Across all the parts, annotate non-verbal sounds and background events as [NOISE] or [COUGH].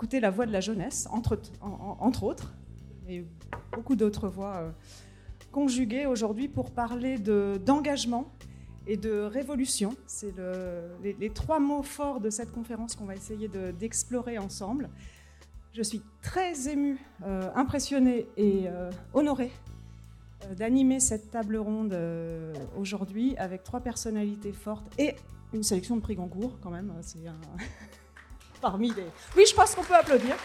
écouter la voix de la jeunesse, entre, autres, et beaucoup d'autres voix euh, conjuguées aujourd'hui pour parler d'engagement et de révolution. C'est le, les, trois mots forts de cette conférence qu'on va essayer d'explorer ensemble. Je suis très émue, euh, impressionnée et euh, honorée euh, d'animer cette table ronde euh, aujourd'hui avec trois personnalités fortes et une sélection de prix Goncourt quand même. C'est un... [LAUGHS] parmi les. Oui, je pense qu'on peut applaudir.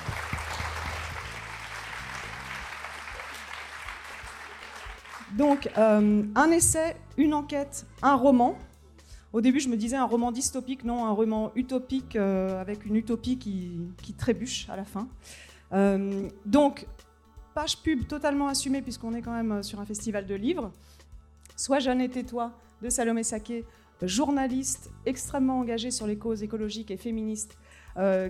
Donc, euh, un essai, une enquête, un roman. Au début, je me disais un roman dystopique, non, un roman utopique euh, avec une utopie qui, trébuche à la fin. Euh, donc, page pub totalement assumée puisqu'on est quand même sur un festival de livres. Soit Jeannette et toi de Salomé Saké, journaliste extrêmement engagée sur les causes écologiques et féministes,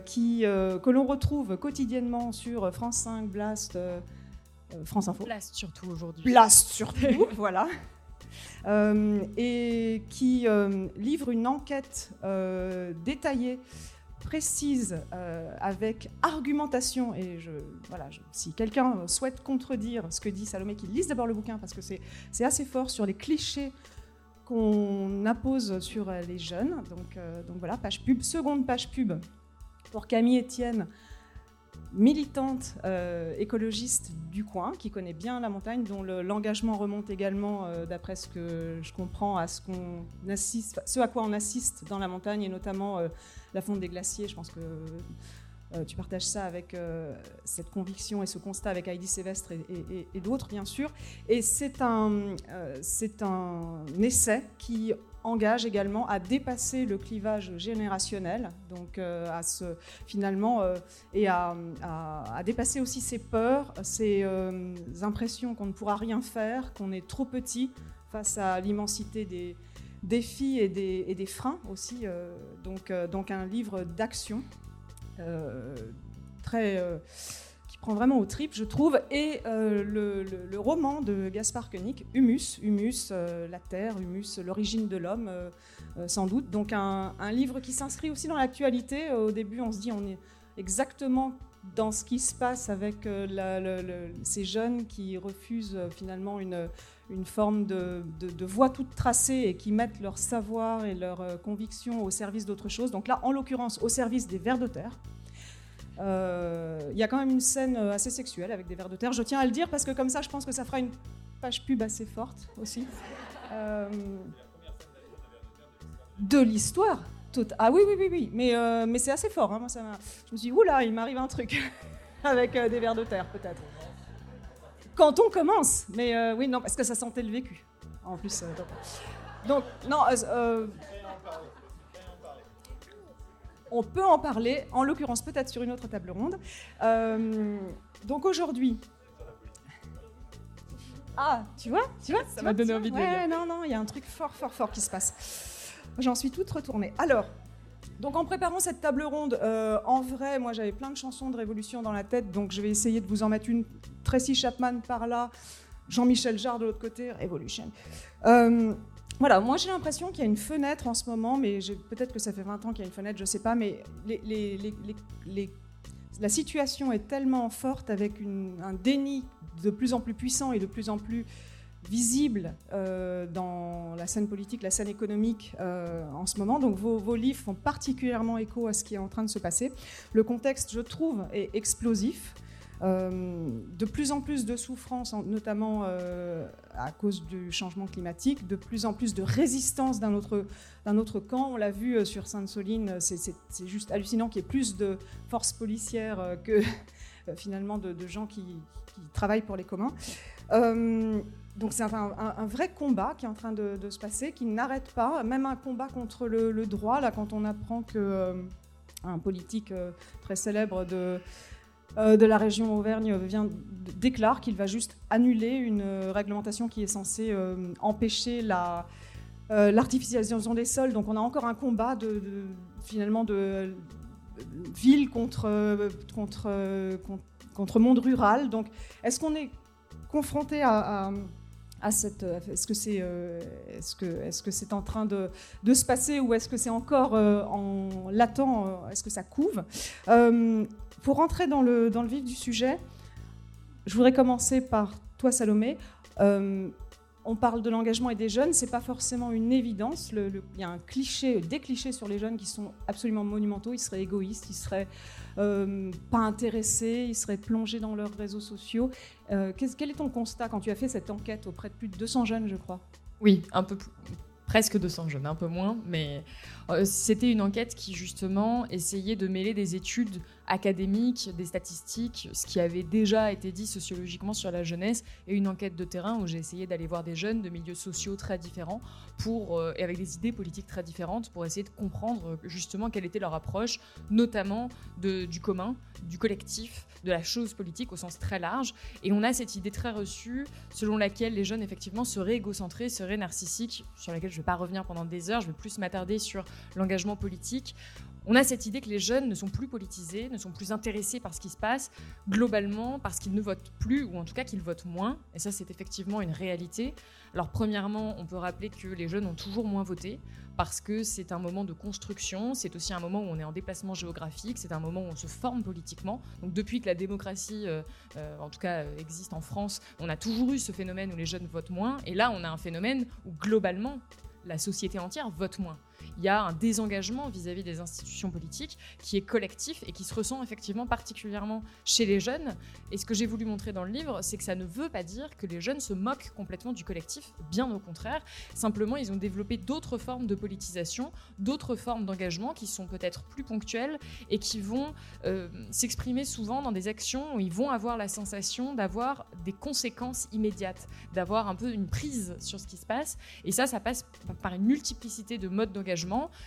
qui, euh, que l'on retrouve quotidiennement sur France 5, Blast, euh, France Info. Blast surtout aujourd'hui. Blast surtout, [LAUGHS] voilà. Euh, et qui livre une enquête détaillée, précise, avec argumentation. Et je, voilà, je, si quelqu'un souhaite contredire ce que dit Salomé, qu'il lise d'abord le bouquin, parce que c'est assez fort sur les clichés qu'on appose sur les jeunes. Donc, euh, donc, voilà, page pub. Seconde page pub pour Camille Etienne, militante euh, écologiste du coin, qui connaît bien la montagne, dont l'engagement remonte également, euh, d'après ce que je comprends, à ce, qu'on assiste, ce à quoi on assiste dans la montagne, et notamment euh, la fonte des glaciers. Je pense que tu partages ça avec cette conviction et ce constat avec Heidi Sévestre et, et, d'autres, bien sûr. Et c'est un, c'est un essai qui engage également à dépasser le clivage générationnel, donc euh, à se finalement euh, et à, à, dépasser aussi ses peurs, ses euh, impressions qu'on ne pourra rien faire, qu'on est trop petit face à l'immensité des défis et des, des freins aussi. donc, donc un livre d'action très prend vraiment au trip, je trouve, et euh, le, roman de Gaspard Koenig, Humus, Humus, euh, la terre, Humus, l'origine de l'homme, euh, sans doute. Donc un, livre qui s'inscrit aussi dans l'actualité. Au début, on se dit, on est exactement dans ce qui se passe avec ces jeunes qui refusent finalement une, forme de, de, voie toute tracée et qui mettent leur savoir et leur conviction au service d'autre chose. Donc là, en l'occurrence, au service des vers de terre. Il euh, y a quand même une scène assez sexuelle avec des vers de terre. Je tiens à le dire parce que comme ça, je pense que ça fera une page pub assez forte aussi. Euh, de l'histoire. Ah oui, oui, oui, oui. Mais, euh, c'est assez fort. Hein. Moi, ça je me suis dit, oula, il m'arrive un truc [LAUGHS] avec euh, des vers de terre, peut-être. Quand on commence. Mais euh, oui, non, parce que ça sentait le vécu. En plus. donc, non. On peut en parler, en l'occurrence peut-être sur une autre table ronde. Euh, donc aujourd'hui. Ah, tu vois, tu vois, ça m'a donné envie de ouais, Non, non, il y a un truc fort, fort, fort qui se passe. J'en suis toute retournée. Alors, donc en préparant cette table ronde, euh, en vrai, moi j'avais plein de chansons de révolution dans la tête, donc je vais essayer de vous en mettre une. Tracy Chapman par là, Jean-Michel Jarre de l'autre côté, Revolution. Euh, voilà, moi j'ai l'impression qu'il y a une fenêtre en ce moment, mais peut-être que ça fait 20 ans qu'il y a une fenêtre, je ne sais pas, mais la situation est tellement forte avec un déni de plus en plus puissant et de plus en plus visible euh, dans la scène politique, la scène économique euh, en ce moment. Donc vos, livres font particulièrement écho à ce qui est en train de se passer. Le contexte, je trouve, est explosif. Euh, de plus en plus de souffrance, notamment euh, à cause du changement climatique, de plus en plus de résistance d'un autre, autre camp. On l'a vu euh, sur Sainte-Soline, c'est juste hallucinant qu'il y ait plus de forces policières euh, que [LAUGHS] finalement de, gens qui, travaillent pour les communs. Euh, donc c'est un, vrai combat qui est en train de, se passer, qui n'arrête pas, même un combat contre le, droit, là quand on apprend que un politique très célèbre de de la région Auvergne vient, déclare qu'il va juste annuler une réglementation qui est censée empêcher la, l'artificialisation des sols. Donc on a encore un combat de, finalement de ville contre, contre, contre, monde rural. Donc est-ce qu'on est confronté à euh, est-ce que c'est euh, est-ce que est-ce que c'est en train de, de, se passer ou est-ce que c'est encore euh, en latent Est-ce que ça couve? Pour rentrer dans le dans le vif du sujet, je voudrais commencer par toi, Salomé on parle de l'engagement et des jeunes, c'est pas forcément une évidence. il y a un cliché, des clichés sur les jeunes qui sont absolument monumentaux. Ils seraient égoïstes, ils seraient euh, pas intéressés, ils seraient plongés dans leurs réseaux sociaux. Euh, quel est ton constat quand tu as fait cette enquête auprès de plus de 200 jeunes, je crois? Oui, un peu plus, presque 200 jeunes, un peu moins, mais euh, c'était une enquête qui justement essayait de mêler des études académiques, des statistiques, ce qui avait déjà été dit sociologiquement sur la jeunesse, et une enquête de terrain où j'ai essayé d'aller voir des jeunes de milieux sociaux très différents pour, euh, et avec des idées politiques très différentes pour essayer de comprendre justement quelle était leur approche, notamment du commun, du collectif, de la chose politique au sens très large. Et on a cette idée très reçue selon laquelle les jeunes effectivement seraient égocentrés, seraient narcissiques, sur laquelle je ne vais pas revenir pendant des heures, je vais plus m'attarder sur l'engagement politique. On a cette idée que les jeunes ne sont plus politisés, ne sont plus intéressés par ce qui se passe, globalement parce qu'ils ne votent plus, ou en tout cas qu'ils votent moins. Et ça, c'est effectivement une réalité. Alors, premièrement, on peut rappeler que les jeunes ont toujours moins voté, parce que c'est un moment de construction, c'est aussi un moment où on est en déplacement géographique, c'est un moment où on se forme politiquement. Donc, depuis que la démocratie, euh, euh, en tout cas, euh, existe en France, on a toujours eu ce phénomène où les jeunes votent moins. Et là, on a un phénomène où, globalement, la société entière vote moins il y a un désengagement vis-à-vis des institutions politiques qui est collectif et qui se ressent effectivement particulièrement chez les jeunes. Et ce que j'ai voulu montrer dans le livre, c'est que ça ne veut pas dire que les jeunes se moquent complètement du collectif, bien au contraire. Simplement, ils ont développé d'autres formes de politisation, d'autres formes d'engagement qui sont peut-être plus ponctuelles et qui vont euh, s'exprimer souvent dans des actions où ils vont avoir la sensation d'avoir des conséquences immédiates, d'avoir un peu une prise sur ce qui se passe. Et ça, ça passe par une multiplicité de modes d'engagement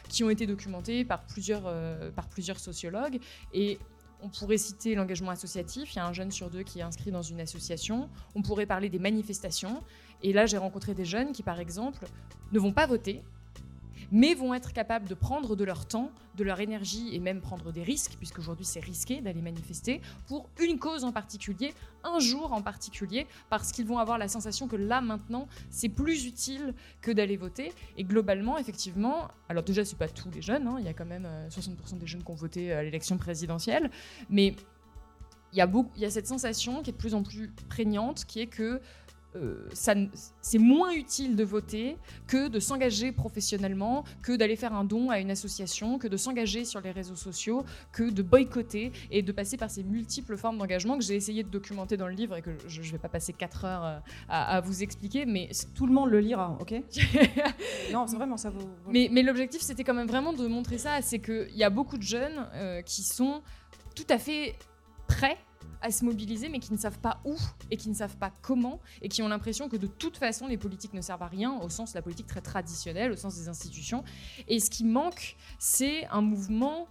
qui ont été documentés par plusieurs, euh, par plusieurs sociologues. Et on pourrait citer l'engagement associatif. Il y a un jeune sur deux qui est inscrit dans une association. On pourrait parler des manifestations. Et là, j'ai rencontré des jeunes qui, par exemple, ne vont pas voter, mais vont être capables de prendre de leur temps, de leur énergie et même prendre des risques, puisqu'aujourd'hui c'est risqué d'aller manifester, pour une cause en particulier, un jour en particulier, parce qu'ils vont avoir la sensation que là maintenant c'est plus utile que d'aller voter. Et globalement, effectivement, alors déjà c'est pas tous les jeunes, hein, il y a quand même 60% euh, des jeunes qui ont voté à l'élection présidentielle, mais il y, a il y a cette sensation qui est de plus en plus prégnante, qui est que euh, c'est moins utile de voter que de s'engager professionnellement, que d'aller faire un don à une association, que de s'engager sur les réseaux sociaux, que de boycotter et de passer par ces multiples formes d'engagement que j'ai essayé de documenter dans le livre et que je ne vais pas passer 4 heures euh, à, vous expliquer. Mais tout le monde le lira, ok [LAUGHS] Non, c'est vraiment ça vaut. Mais, mais l'objectif, c'était quand même vraiment de montrer ça, c'est qu'il y a beaucoup de jeunes euh, qui sont tout à fait prêts à se mobiliser, mais qui ne savent pas où et qui ne savent pas comment, et qui ont l'impression que de toute façon, les politiques ne servent à rien, au sens de la politique très traditionnelle, au sens des institutions. Et ce qui manque, c'est un mouvement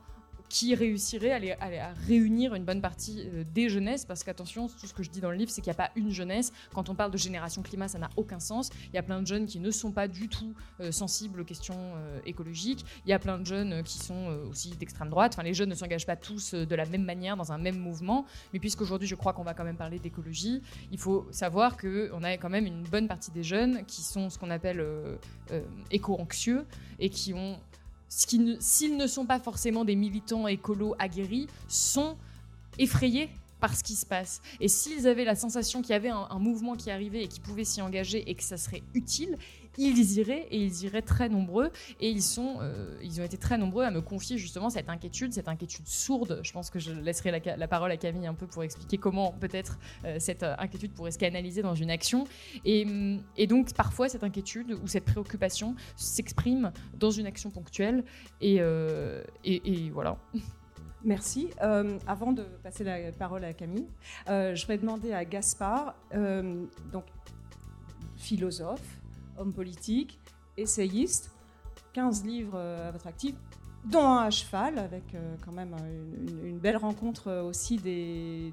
qui réussirait à, réunir une bonne partie euh, des jeunesses, parce qu'attention, tout ce que je dis dans le livre, c'est qu'il n'y a pas une jeunesse. Quand on parle de génération climat, ça n'a aucun sens. Il y a plein de jeunes qui ne sont pas du tout euh, sensibles aux questions euh, écologiques. Il y a plein de jeunes qui sont aussi d'extrême droite. Enfin, les jeunes ne s'engagent pas tous de la même manière dans un même mouvement. Mais puisqu'aujourd'hui, je crois qu'on va quand même parler d'écologie, il faut savoir qu'on a quand même une bonne partie des jeunes qui sont ce qu'on appelle éco-anxieux et qui ont s'ils ne sont pas forcément des militants écolos aguerris, sont effrayés par ce qui se passe. Et s'ils avaient la sensation qu'il y avait un, mouvement qui arrivait et qu'ils pouvaient s'y engager et que ça serait utile, ils iraient et ils iraient très nombreux. Et ils, sont, euh, ils ont été très nombreux à me confier justement cette inquiétude, cette inquiétude sourde. Je pense que je laisserai la, parole à Camille un peu pour expliquer comment peut-être euh, cette euh, inquiétude pourrait se canaliser dans une action. Et, et donc parfois cette inquiétude ou cette préoccupation s'exprime dans une action ponctuelle. Et, et, voilà. Merci. avant de passer la parole à Camille, je vais demander à Gaspard, donc philosophe, homme politique, essayiste, 15 livres euh, à votre actif. dont un à cheval, avec quand même une, belle rencontre aussi des,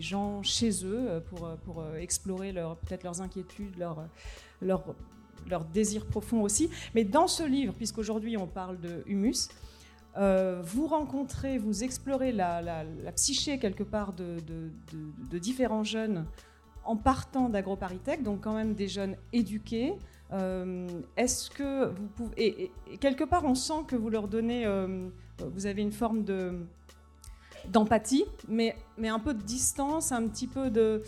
gens chez eux pour, explorer peut-être leurs inquiétudes, leurs leur, leur désir profond aussi. Mais dans ce livre, puisqu'aujourd'hui on parle de humus, euh, vous rencontrez, vous explorez la, psyché quelque part de, différents jeunes en partant d'AgroParisTech, donc quand même des jeunes éduqués. Euh, est-ce que vous pouvez... Et, quelque part, on sent que vous leur donnez... Euh, vous avez une forme de d'empathie, mais, mais un peu de distance, un petit peu de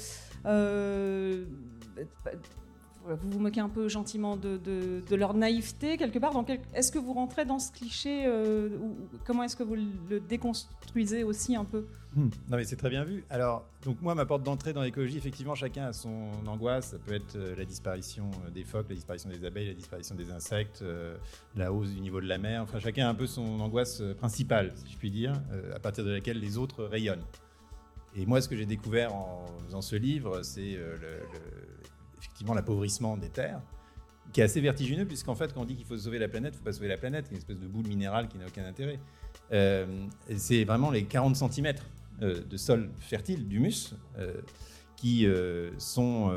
vous vous moquez un peu gentiment de, leur naïveté quelque part. Est-ce que vous rentrez dans ce cliché euh, ou comment est-ce que vous le déconstruisez aussi un peu? Hmm. Non mais c'est très bien vu. Alors donc moi ma porte d'entrée dans l'écologie, effectivement chacun a son angoisse. Ça peut être euh, la disparition euh, des phoques, la disparition des abeilles, la disparition des insectes, la hausse du niveau de la mer. Enfin chacun a un peu son angoisse principale, si je puis dire, à partir de laquelle les autres rayonnent. Et moi, ce que j'ai découvert en faisant ce livre, c'est le effectivement l'appauvrissement des terres, qui est assez vertigineux, puisqu'en fait, quand on dit qu'il faut sauver la planète, il ne faut pas sauver la planète, une espèce de boule minérale qui n'a aucun intérêt. Euh, c'est vraiment les 40 cm euh, de sol fertile, d'humus, euh, qui sont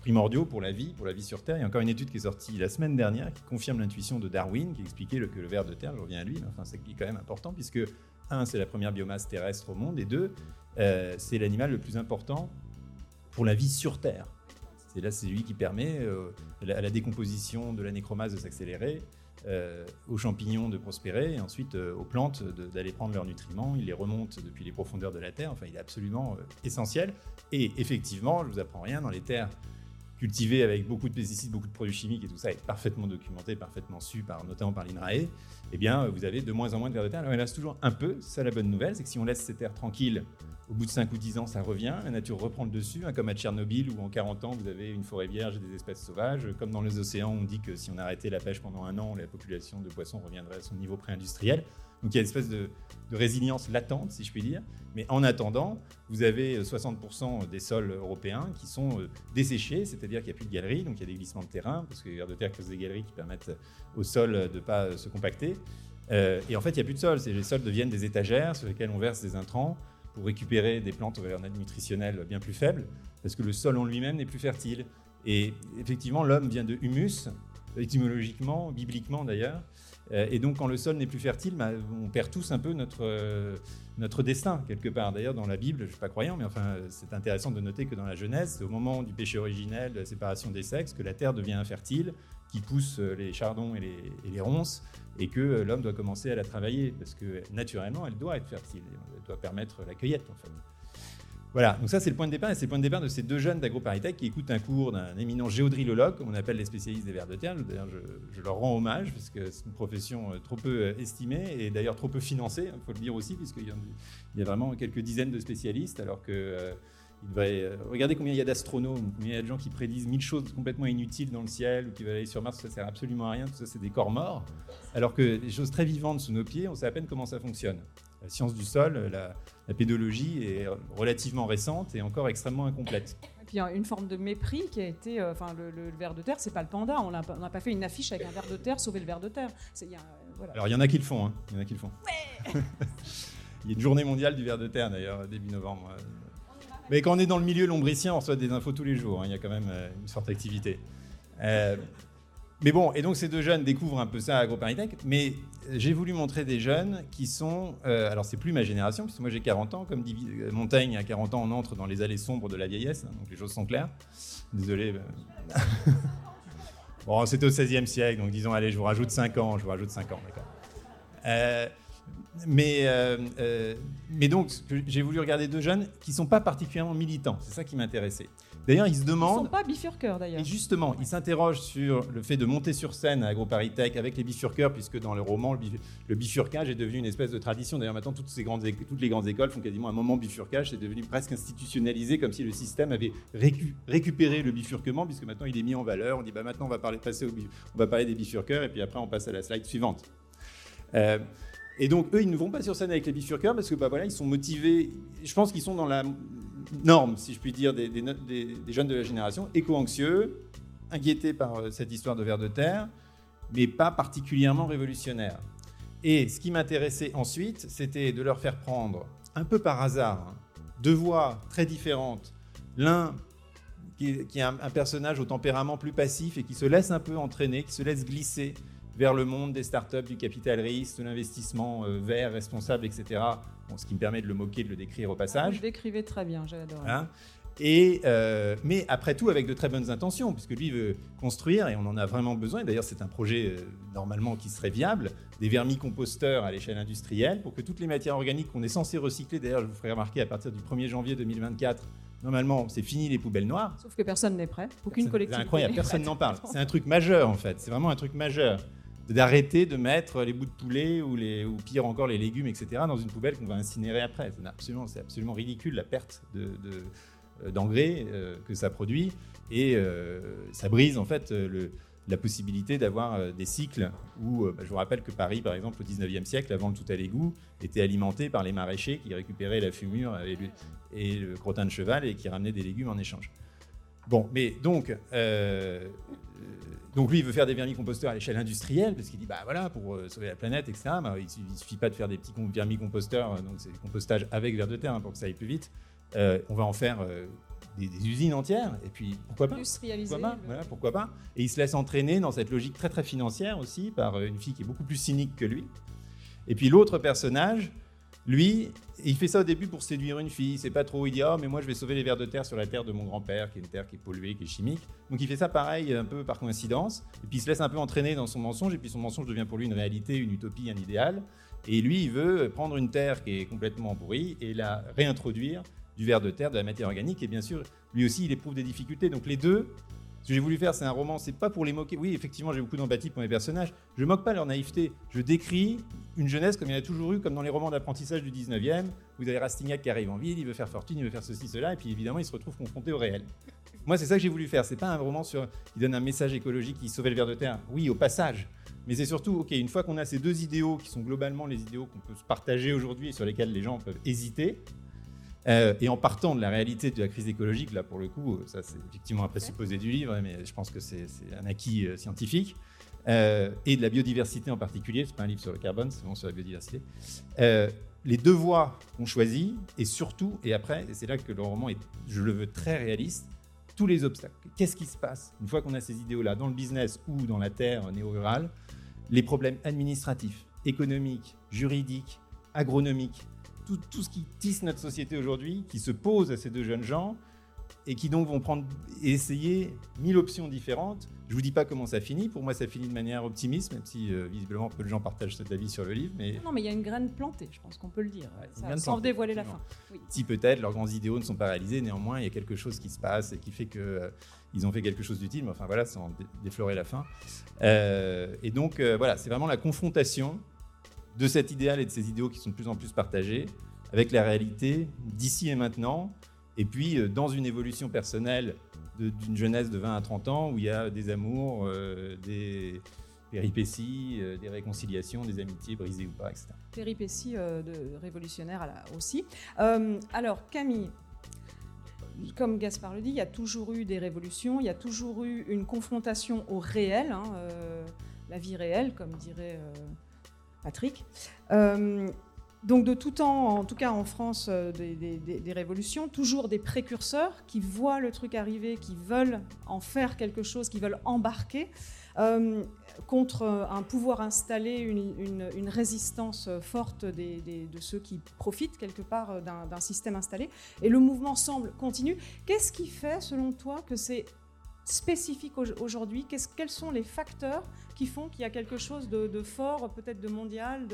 primordiaux pour la vie, pour la vie sur Terre. Il y a encore une étude qui est sortie la semaine dernière qui confirme l'intuition de Darwin, qui expliquait que le ver de terre, je reviens à lui, mais c'est quand même important, puisque, un, c'est la première biomasse terrestre au monde, et deux, c'est l'animal le plus important pour la vie sur Terre. C'est là, c'est lui qui permet euh, à la décomposition de la nécromase de s'accélérer, euh, aux champignons de prospérer, et ensuite euh, aux plantes d'aller prendre leurs nutriments. Il les remonte depuis les profondeurs de la Terre. Enfin, il est absolument essentiel. Et effectivement, je vous apprends rien, dans les terres cultivées avec beaucoup de pesticides, beaucoup de produits chimiques et tout ça est parfaitement documenté, parfaitement su, par, notamment par l'INRAE, eh bien, vous avez de moins en moins de vers de terre. Alors, il reste toujours un peu. C'est la bonne nouvelle, c'est que si on laisse ces terres tranquilles au bout de 5 ou 10 ans, ça revient, la nature reprend le dessus, hein, comme à Tchernobyl où en 40 ans, vous avez une forêt vierge et des espèces sauvages. Comme dans les océans, on dit que si on arrêtait la pêche pendant un an, la population de poissons reviendrait à son niveau pré-industriel. Donc il y a une espèce de, résilience latente, si je puis dire. Mais en attendant, vous avez 60% des sols européens qui sont euh, desséchés, c'est-à-dire qu'il n'y a plus de galeries, donc il y a des glissements de terrain, parce que les vers de terre creusent des galeries qui permettent au sol de ne pas se compacter. Euh, et en fait, il n'y a plus de sol. Les sols deviennent des étagères sur lesquelles on verse des intrants pour récupérer des plantes aux valeurs nutritionnelles bien plus faibles, parce que le sol en lui-même n'est plus fertile. Et effectivement, l'homme vient de humus, étymologiquement, bibliquement d'ailleurs. Euh, et donc, quand le sol n'est plus fertile, bah, on perd tous un peu notre, euh, notre destin, quelque part. D'ailleurs, dans la Bible, je ne suis pas croyant, mais enfin, c'est intéressant de noter que dans la Genèse, c'est au moment du péché originel, de la séparation des sexes, que la terre devient infertile, qui pousse les chardons et les, et les ronces, et que euh, l'homme doit commencer à la travailler, parce que naturellement, elle doit être fertile, elle doit permettre la cueillette, en fait. Voilà, donc ça c'est le point de départ, et c'est le point de départ de ces deux jeunes d'AgroParisTech qui écoutent un cours d'un éminent géodrilologue, comme on appelle les spécialistes des vers de terre. D'ailleurs, je, leur rends hommage, parce que c'est une profession euh, trop peu euh, estimée, et d'ailleurs trop peu financée, il faut le dire aussi, puisqu'il y, a vraiment quelques dizaines de spécialistes, alors que... Euh, regardez combien il y a d'astronomes, combien il y a de gens qui prédisent mille choses complètement inutiles dans le ciel ou qui veulent aller sur Mars, ça sert absolument à rien, tout ça c'est des corps morts. Alors que des choses très vivantes sous nos pieds, on sait à peine comment ça fonctionne. La science du sol, la, pédologie est relativement récente et encore extrêmement incomplète. Et puis une forme de mépris qui a été, euh, enfin le, ver de terre, c'est pas le panda. On n'a pas fait une affiche avec un ver de terre, sauver le ver de terre. Alors il y en a qui le font, hein. il y en a qui le font. [LAUGHS] il y a une journée mondiale du ver de terre d'ailleurs début novembre. Mais quand on est dans le milieu lombricien, on reçoit des infos tous les jours. Hein. Il y a quand même euh, une sorte d'activité. Euh, mais bon, et donc ces deux jeunes découvrent un peu ça à AgroParisTech. Mais j'ai voulu montrer des jeunes qui sont. Euh, alors, c'est plus ma génération, puisque moi j'ai 40 ans. Comme dit Montaigne, à 40 ans, on entre dans les allées sombres de la vieillesse. Hein, donc les choses sont claires. Désolé. [LAUGHS] bon, c'était au XVIe siècle, donc disons, allez, je vous rajoute 5 ans. Je vous rajoute 5 ans, d'accord. Euh, euh, mais donc, j'ai voulu regarder deux jeunes qui ne sont pas particulièrement militants. C'est ça qui m'intéressait. D'ailleurs, ils se demandent. Ils ne sont pas bifurqueurs d'ailleurs. Et justement, ils s'interrogent sur le fait de monter sur scène à AgroParisTech avec les bifurqueurs, puisque dans le roman, le, bifurcage est devenu une espèce de tradition. D'ailleurs, maintenant, toutes, ces grandes, toutes les grandes écoles font quasiment un moment bifurcage. C'est devenu presque institutionnalisé, comme si le système avait récupéré le bifurquement, puisque maintenant il est mis en valeur. On dit bah, maintenant, on va, parler, passer au, on va parler des bifurqueurs, et puis après, on passe à la slide suivante. Euh, et donc, eux, ils ne vont pas sur scène avec les bifurqueurs parce que bah, voilà, ils sont motivés. Je pense qu'ils sont dans la norme, si je puis dire, des, jeunes de la génération, éco-anxieux, inquiétés par euh, cette histoire de ver de terre, mais pas particulièrement révolutionnaires. Et ce qui m'intéressait ensuite, c'était de leur faire prendre, un peu par hasard, hein, deux voix très différentes. L'un qui, est un, personnage au tempérament plus passif et qui se laisse un peu entraîner, qui se laisse glisser vers le monde des startups, du capital risque, de l'investissement euh, vert, responsable, etc. ce qui me permet de le moquer, de le décrire au passage. Vous le décrivez très bien, j'adore. Hein et, euh, mais après tout, avec de très bonnes intentions, puisque lui veut construire, et on en a vraiment besoin. D'ailleurs, c'est un projet euh, normalement qui serait viable, des vermicomposteurs à l'échelle industrielle, pour que toutes les matières organiques qu'on est censé recycler, d'ailleurs, je vous ferai remarquer à partir du 1er janvier 2024, normalement, c'est fini les poubelles noires. Sauf que personne n'est prêt, aucune collectivité. C'est incroyable, personne n'en parle. C'est un truc majeur, en fait. C'est vraiment un truc majeur d'arrêter de mettre les bouts de poulet ou, pire encore les légumes, etc., dans une poubelle qu'on va incinérer après. C'est absolument, absolument ridicule la perte de euh, d'engrais euh, que ça produit et euh, ça brise en fait la possibilité d'avoir des cycles où, bah, je vous rappelle que Paris, par exemple, au 19e siècle, avant le tout à l'égout, était alimenté par les maraîchers qui récupéraient la fumure et le, crottin de cheval et qui ramenaient des légumes en échange. Bon, mais donc, donc lui, il veut faire des vermicomposteurs à l'échelle industrielle, parce qu'il dit, bah voilà, pour sauver la planète, etc., bah, il ne suffit pas de faire des petits vermicomposteurs, donc c'est du compostage avec verre de terre hein, pour que ça aille plus vite. Euh, on va en faire euh, des, usines entières, et puis pourquoi pas? Pourquoi pas, voilà, pourquoi pas? Et il se laisse entraîner dans cette logique très très financière aussi par euh, une fille qui est beaucoup plus cynique que lui. Et puis l'autre personnage, lui, il fait ça au début pour séduire une fille. C'est pas trop, il dit oh, mais moi je vais sauver les vers de terre sur la terre de mon grand-père, qui est une terre qui est polluée, qui est chimique. Donc il fait ça pareil, un peu par coïncidence. Et puis il se laisse un peu entraîner dans son mensonge, et puis son mensonge devient pour lui une réalité, une utopie, un idéal. Et lui, il veut prendre une terre qui est complètement pourrie et la réintroduire du ver de terre, de la matière organique, et bien sûr, lui aussi, il éprouve des difficultés. Donc les deux, ce que j'ai voulu faire, c'est un roman, c'est pas pour les moquer. Oui, effectivement, j'ai beaucoup d'empathie pour mes personnages. Je moque pas leur naïveté. Je décris une jeunesse comme il y en a toujours eu, comme dans les romans d'apprentissage du 19e. Vous avez Rastignac qui arrive en ville, il veut faire fortune, il veut faire ceci, cela, et puis évidemment, il se retrouve confronté au réel. Moi, c'est ça que j'ai voulu faire. C'est pas un roman sur, qui donne un message écologique, qui sauve le ver de terre. Oui, au passage. Mais c'est surtout, ok, une fois qu'on a ces deux idéaux qui sont globalement les idéaux qu'on peut se partager aujourd'hui et sur lesquels les gens peuvent hésiter, euh, et en partant de la réalité de la crise écologique, là pour le coup, ça c'est effectivement un présupposé du livre, mais je pense que c'est un acquis euh, scientifique, euh, et de la biodiversité en particulier, c'est pas un livre sur le carbone, c'est vraiment sur la biodiversité. les deux voies qu'on choisit, et surtout, et après, et c'est là que le roman est, je le veux très réaliste, tous les obstacles. Qu'est-ce qui se passe une fois qu'on a ces idéaux-là dans le business ou dans la terre néo-rurale? Les problèmes administratifs, économiques, juridiques, agronomiques, tout, ce qui tisse notre société aujourd'hui, qui se pose à ces deux jeunes gens et qui donc vont prendre et essayer mille options différentes. Je vous dis pas comment ça finit. Pour moi, ça finit de manière optimiste, même si euh, visiblement peu de gens partagent cet avis sur le livre. Mais non, mais il y a une graine plantée, je pense qu'on peut le dire, sans dévoiler la fin. Si peut-être leurs grands idéaux ne sont pas réalisés, néanmoins, il y a quelque chose qui se passe et qui fait que euh, ils ont fait quelque chose d'utile. Mais enfin voilà, sans déflorer la fin. Euh, et donc voilà, c'est vraiment la confrontation de cet idéal et de ces idéaux qui sont de plus en plus partagés avec la réalité d'ici et maintenant, et puis euh, dans une évolution personnelle d'une jeunesse de 20 à 30 ans où il y a des amours, euh, des péripéties, euh, des réconciliations, des amitiés brisées ou pas, etc. Péripéties révolutionnaires aussi. alors Camille, comme Gaspard le dit, il y a toujours eu des révolutions, il y a toujours eu une confrontation au réel, hein, la vie réelle, comme dirait Patrick. Euh, donc de tout temps, en tout cas en France, euh, des, révolutions, toujours des précurseurs qui voient le truc arriver, qui veulent en faire quelque chose, qui veulent embarquer euh, contre un pouvoir installé, une, résistance forte de ceux qui profitent quelque part d'un système installé. Et le mouvement semble continu. Qu'est-ce qui fait, selon toi, que c'est spécifique aujourd'hui Quels sont les facteurs qui font qu'il y a quelque chose de, fort, peut-être de mondial.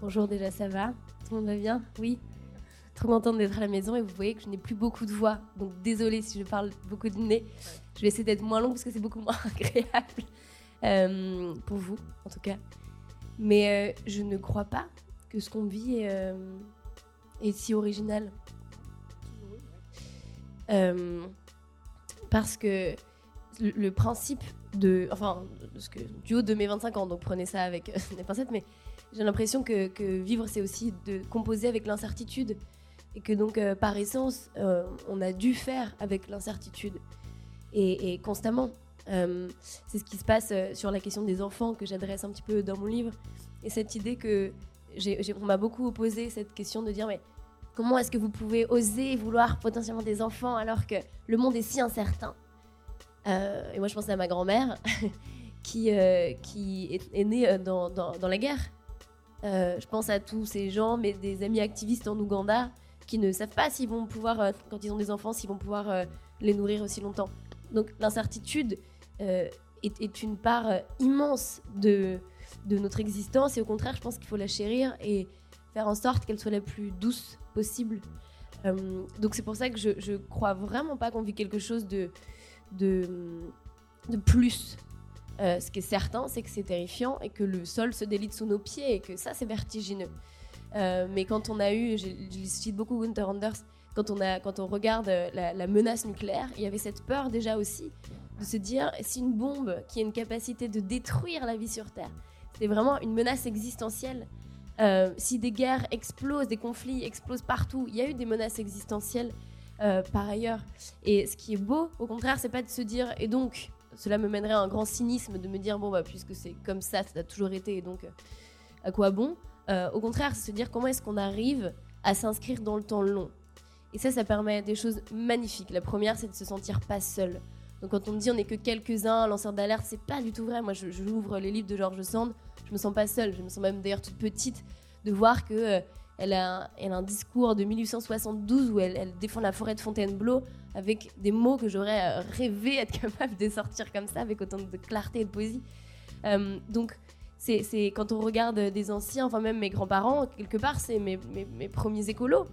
Bonjour, déjà ça va? Tout le monde va bien? Oui Trop contente d'être à la maison et vous voyez que je n'ai plus beaucoup de voix. Donc désolée si je parle beaucoup de nez. Je vais essayer d'être moins long parce que c'est beaucoup moins [LAUGHS] agréable. Euh, pour vous, en tout cas. Mais euh, je ne crois pas que ce qu'on vit euh, est si original. Parce que le principe de, enfin, du haut de mes 25 ans, donc prenez ça avec euh, [LAUGHS] des pincettes, mais j'ai l'impression que, vivre, c'est aussi de composer avec l'incertitude. Et que donc, euh, par essence, euh, on a dû faire avec l'incertitude. Et, constamment. c'est ce qui se passe sur la question des enfants que j'adresse un petit peu dans mon livre. Et cette idée que on m'a beaucoup opposé cette question de dire mais comment est-ce que vous pouvez oser vouloir potentiellement des enfants alors que le monde est si incertain Et moi je pense à ma grand-mère [LAUGHS] qui, qui est, née dans, dans la guerre euh, je pense à tous ces gens, mais des amis activistes en Ouganda qui ne savent pas s'ils vont pouvoir, euh, quand ils ont des enfants, s'ils vont pouvoir euh, les nourrir aussi longtemps. Donc l'incertitude est, une part immense de, de notre existence et au contraire, je pense qu'il faut la chérir et faire en sorte qu'elle soit la plus douce possible. donc c'est pour ça que je, je crois vraiment pas qu'on vit quelque chose de, de, de plus euh, ce qui est certain, c'est que c'est terrifiant et que le sol se délite sous nos pieds et que ça, c'est vertigineux. Euh, mais quand on a eu, je, cite beaucoup Gunther Anders, quand on, a, quand on regarde la, la, menace nucléaire, il y avait cette peur déjà aussi de se dire si une bombe qui a une capacité de détruire la vie sur Terre, c'est vraiment une menace existentielle. Euh, si des guerres explosent, des conflits explosent partout, il y a eu des menaces existentielles par ailleurs. Et ce qui est beau, au contraire, c'est pas de se dire et donc cela me mènerait à un grand cynisme de me dire bon bah puisque c'est comme ça, ça a toujours été, et donc euh, à quoi bon? Euh, Au contraire, c'est se dire comment est-ce qu'on arrive à s'inscrire dans le temps long. Et ça, ça permet des choses magnifiques. La première, c'est de se sentir pas seul. Donc quand on me dit on n'est que quelques-uns, lanceurs d'alerte, c'est pas du tout vrai. Moi, je, j'ouvre les livres de George Sand, je me sens pas seule. Je me sens même d'ailleurs toute petite de voir que euh, elle a, un discours de 1872 où elle, défend la forêt de Fontainebleau avec des mots que j'aurais euh, rêvé être [LAUGHS] capable de sortir comme ça, avec autant de clarté et de poésie. Euh, donc, c'est quand on regarde des anciens, enfin même mes grands-parents, quelque part, c'est mes, premiers écolos.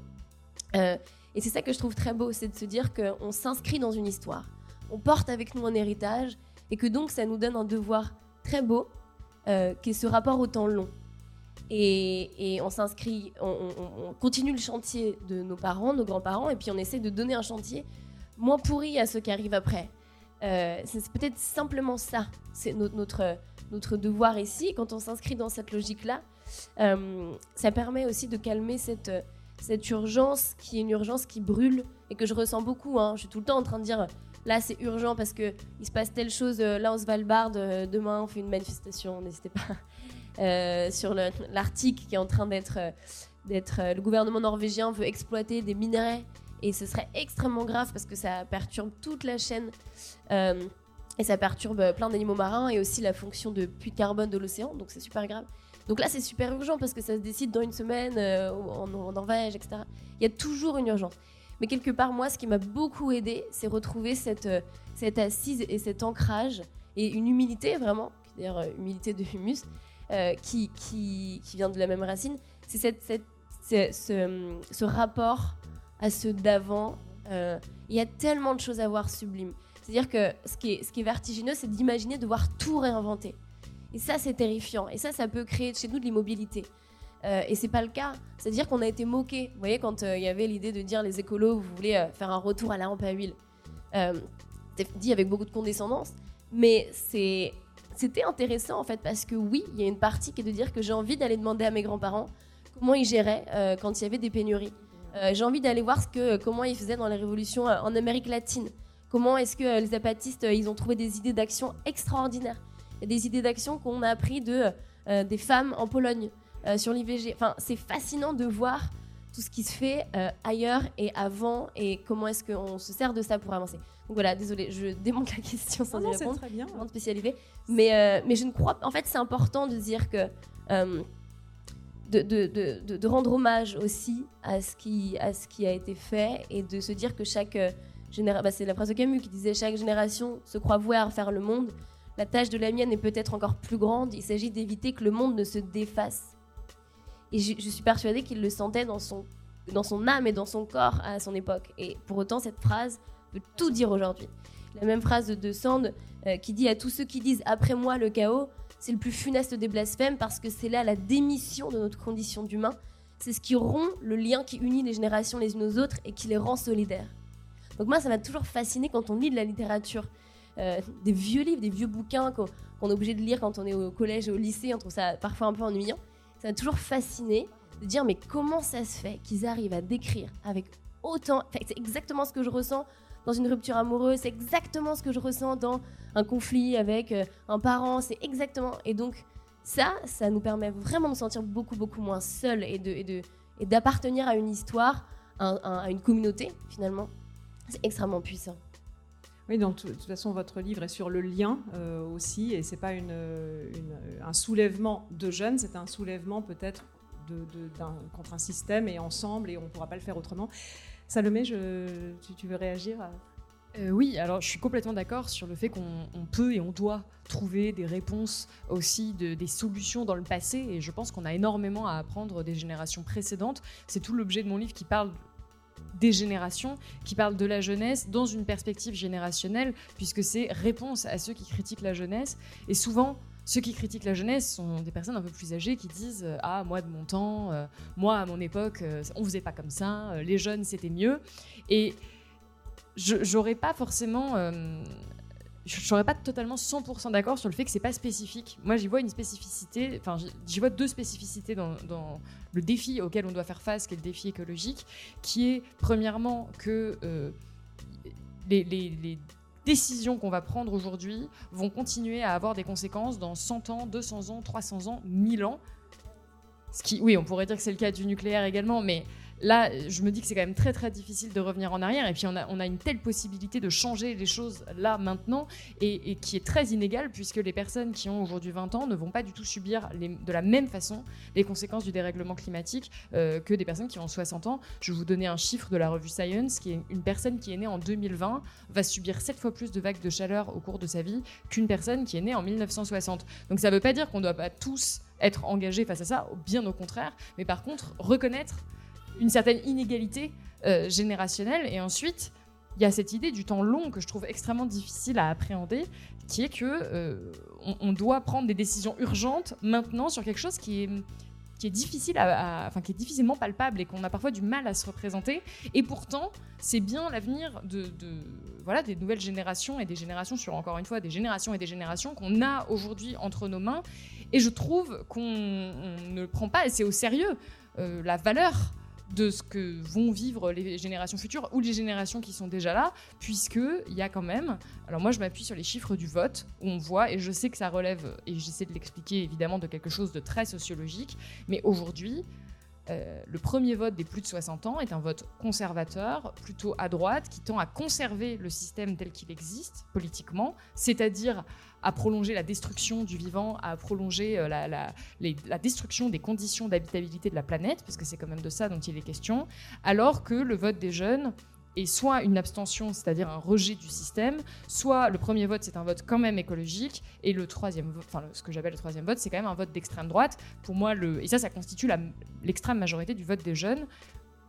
Euh, et c'est ça que je trouve très beau, c'est de se dire qu'on s'inscrit dans une histoire, on porte avec nous un héritage, et que donc ça nous donne un devoir très beau, qui est ce rapport au temps long. Et, on s'inscrit, on, continue le chantier de nos parents, nos grands-parents, et puis on essaie de donner un chantier moins pourri à ceux qui arrivent après. Euh, c'est peut-être simplement ça, c'est notre, notre, devoir ici. Quand on s'inscrit dans cette logique-là, euh, ça permet aussi de calmer cette, cette urgence qui est une urgence qui brûle et que je ressens beaucoup. Hein. Je suis tout le temps en train de dire là c'est urgent parce qu'il se passe telle chose euh, là au Svalbard, demain on fait une manifestation, n'hésitez pas. [LAUGHS] Euh, sur l'Arctique qui est en train d'être. Euh, euh, le gouvernement norvégien veut exploiter des minerais et ce serait extrêmement grave parce que ça perturbe toute la chaîne et ça perturbe plein d'animaux marins et aussi la fonction de puits de carbone de l'océan, donc c'est super grave. Donc là, c'est super urgent parce que ça se décide dans une semaine en, Norvège, etc. Il y a toujours une urgence. Mais quelque part, moi, ce qui m'a beaucoup aidé, c'est retrouver cette, cette assise et cet ancrage et une humilité vraiment, d'ailleurs humilité de humus, euh, qui, qui, qui, vient de la même racine, c'est cette, cette, ce, ce, rapport à ceux d'avant. Euh, il y a tellement de choses à voir sublimes. C'est-à-dire que ce qui est, ce qui est vertigineux, c'est d'imaginer devoir tout réinventer. Et ça, c'est terrifiant. Et ça, ça peut créer chez nous de l'immobilité. Euh, et c'est pas le cas. C'est-à-dire qu'on a été moqué. Vous voyez, quand il y avait l'idée de dire les écolos, vous voulez faire un retour à la lampe à huile. c'est dit avec beaucoup de condescendance. Mais c'est c'était intéressant en fait parce que oui, il y a une partie qui est de dire que j'ai envie d'aller demander à mes grands-parents comment ils géraient euh, quand il y avait des pénuries. Euh, j'ai envie d'aller voir ce que, comment ils faisaient dans les révolutions euh, en Amérique latine. Comment est-ce que les zapatistes ils ont trouvé des idées d'action extraordinaires. Des idées d'action qu'on a appris de des femmes en Pologne sur l'IVG. Enfin, c'est fascinant de voir tout ce qui se fait ailleurs et avant et comment est-ce qu'on se sert de ça pour avancer. Donc voilà, désolé, je [LAUGHS] démonte la question sans y répondre. Très bien. spécialisé. Mais, euh, mais je ne crois pas. En fait, c'est important de dire que. Euh, de, de, de, de, rendre hommage aussi à ce, qui, à ce qui a été fait et de se dire que chaque euh, génération. Bah, c'est la phrase de Camus qui disait Chaque génération se croit vouée à refaire le monde. La tâche de la mienne est peut-être encore plus grande. Il s'agit d'éviter que le monde ne se déface. Et je, suis persuadée qu'il le sentait dans son, dans son âme et dans son corps à son époque. Et pour autant, cette phrase peut tout dire aujourd'hui. La même phrase de Sand euh, qui dit à tous ceux qui disent après moi le chaos, c'est le plus funeste des blasphèmes parce que c'est là la démission de notre condition d'humain. C'est ce qui rompt le lien qui unit les générations les unes aux autres et qui les rend solidaires. Donc moi, ça m'a toujours fasciné quand on lit de la littérature, euh, des vieux livres, des vieux bouquins qu'on est obligé de lire quand on est au collège et au lycée, on trouve ça parfois un peu ennuyant. Ça m'a toujours fasciné de dire mais comment ça se fait qu'ils arrivent à décrire avec autant... c'est exactement ce que je ressens dans une rupture amoureuse, c'est exactement ce que je ressens dans un conflit avec euh, un parent, c'est exactement. Et donc, ça, ça nous permet vraiment de sentir beaucoup, beaucoup moins seuls et de, et d'appartenir à une histoire, à, une communauté, finalement. C'est extrêmement puissant. Oui, donc de toute façon, votre livre est sur le lien euh, aussi, et c'est pas une, un soulèvement de jeunes, c'est un soulèvement peut-être contre un système et ensemble, et on ne pourra pas le faire autrement. Salomé, tu, veux réagir euh, oui, alors je suis complètement d'accord sur le fait qu'on peut et on doit trouver des réponses aussi, de, des solutions dans le passé. Et je pense qu'on a énormément à apprendre des générations précédentes. C'est tout l'objet de mon livre qui parle des générations, qui parle de la jeunesse dans une perspective générationnelle, puisque c'est réponse à ceux qui critiquent la jeunesse. Et souvent, ceux qui critiquent la jeunesse sont des personnes un peu plus âgées qui disent Ah, moi de mon temps, euh, moi à mon époque, euh, on faisait pas comme ça, les jeunes c'était mieux. Et j'aurais pas forcément. Je serais pas totalement 100% d'accord sur le fait que c'est pas spécifique. Moi, j'y vois une spécificité, enfin, j'y vois deux spécificités dans, le défi auquel on doit faire face, qui est le défi écologique, qui est premièrement que euh, les, décisions qu'on va prendre aujourd'hui vont continuer à avoir des conséquences dans 100 ans, 200 ans, 300 ans, 1000 ans. Ce qui, oui, on pourrait dire que c'est le cas du nucléaire également, mais Là, je me dis que c'est quand même très très difficile de revenir en arrière. Et puis on a, une telle possibilité de changer les choses là maintenant et, qui est très inégale puisque les personnes qui ont aujourd'hui 20 ans ne vont pas du tout subir de la même façon les conséquences du dérèglement climatique euh, que des personnes qui ont 60 ans. Je vais vous donner un chiffre de la revue Science qui est une personne qui est née en 2020 va subir 7 fois plus de vagues de chaleur au cours de sa vie qu'une personne qui est née en 1960. Donc ça ne veut pas dire qu'on ne doit pas tous être engagés face à ça, bien au contraire, mais par contre reconnaître une certaine inégalité euh, générationnelle. Et ensuite, il y a cette idée du temps long que je trouve extrêmement difficile à appréhender, qui est que euh, on, doit prendre des décisions urgentes maintenant sur quelque chose qui est qui est difficile à, enfin qui est difficilement palpable et qu'on a parfois du mal à se représenter. Et pourtant, c'est bien l'avenir de, voilà des nouvelles générations et des générations sur encore une fois des générations et des générations qu'on a aujourd'hui entre nos mains. Et je trouve qu'on ne prend pas assez au sérieux euh, la valeur de ce que vont vivre les générations futures ou les générations qui sont déjà là, puisqu'il y a quand même, alors moi je m'appuie sur les chiffres du vote, où on voit, et je sais que ça relève, et j'essaie de l'expliquer évidemment de quelque chose de très sociologique, mais aujourd'hui, euh, le premier vote des plus de 60 ans est un vote conservateur, plutôt à droite, qui tend à conserver le système tel qu'il existe politiquement, c'est-à-dire à prolonger la destruction du vivant, à prolonger euh, la, destruction des conditions d'habitabilité de la planète, parce que c'est quand même de ça dont il est question, alors que le vote des jeunes est soit une abstention, c'est-à-dire un rejet du système, soit le premier vote, c'est un vote quand même écologique, et le troisième, enfin ce que j'appelle le troisième vote, c'est quand même un vote d'extrême droite. Pour moi, et ça, ça constitue l'extrême majorité du vote des jeunes.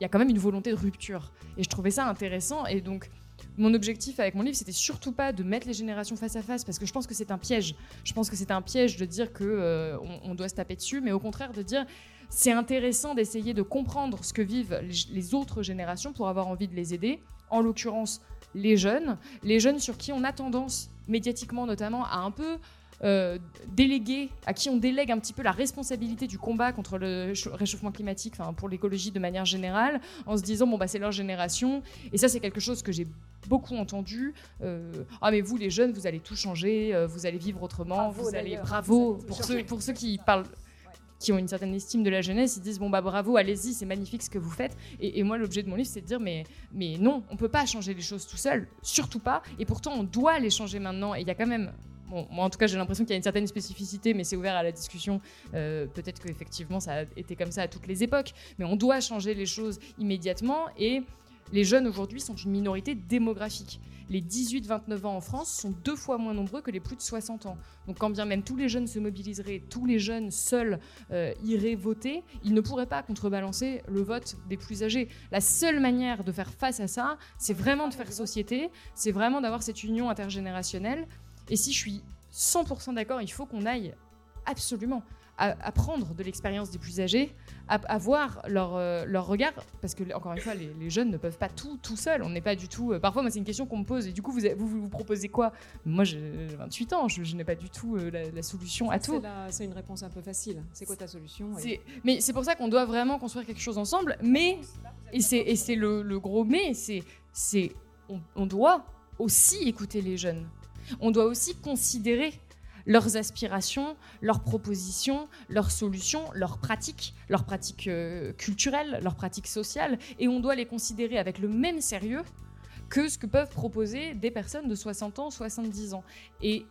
Il y a quand même une volonté de rupture. Et je trouvais ça intéressant, et donc mon objectif avec mon livre, c'était surtout pas de mettre les générations face à face, parce que je pense que c'est un piège. Je pense que c'est un piège de dire que euh, doit se taper dessus, mais au contraire de dire c'est intéressant d'essayer de comprendre ce que vivent les autres générations pour avoir envie de les aider. En l'occurrence, les jeunes, les jeunes sur qui on a tendance, médiatiquement notamment, à un peu euh, délégués, à qui on délègue un petit peu la responsabilité du combat contre le réchauffement climatique, pour l'écologie de manière générale, en se disant bon bah c'est leur génération. Et ça c'est quelque chose que j'ai beaucoup entendu. Euh, ah mais vous les jeunes, vous allez tout changer, euh, vous allez vivre autrement, vous allez bravo pour ceux pour ceux qui parlent qui ont une certaine estime de la jeunesse, ils disent bon bah bravo, allez-y, c'est magnifique ce que vous faites. Et, moi l'objet de mon livre c'est de dire mais mais non, on peut pas changer les choses tout seul, surtout pas. Et pourtant on doit les changer maintenant. Et il y a quand même Moi, en tout cas, j'ai l'impression qu'il y a une certaine spécificité, mais c'est ouvert à la discussion. Euh, peut-être qu'effectivement, ça a été comme ça à toutes les époques. Mais on doit changer les choses immédiatement. Et les jeunes aujourd'hui sont une minorité démographique. Les 18-29 ans en France sont deux fois moins nombreux que les plus de 60 ans. Donc quand bien même tous les jeunes se mobiliseraient, tous les jeunes seuls euh, iraient voter, ils ne pourraient pas contrebalancer le vote des plus âgés. La seule manière de faire face à ça, c'est vraiment de faire société, c'est vraiment d'avoir cette union intergénérationnelle. Et si je suis 100% d'accord, il faut qu'on aille absolument apprendre de l'expérience des plus âgés, à, voir leur, euh, leur regard, parce que encore une fois, les, jeunes ne peuvent pas tout tout seuls. On n'est pas du tout. Euh, parfois, moi, c'est une question qu'on me pose. Et du coup, vous vous, vous, proposez quoi? Moi, j'ai 28 ans. Je, n'ai pas du tout euh, la, solution à tout. C'est une réponse un peu facile. C'est quoi ta solution? Mais c'est pour ça qu'on doit vraiment construire quelque chose ensemble. Mais et c'est le, le gros mais, c'est on, doit aussi écouter les jeunes. On doit aussi considérer leurs aspirations, leurs propositions, leurs solutions, leurs pratiques, leurs pratiques euh, culturelles, leurs pratiques sociales, et on doit les considérer avec le même sérieux que ce que peuvent proposer des personnes de 60 ans, 70 ans. Et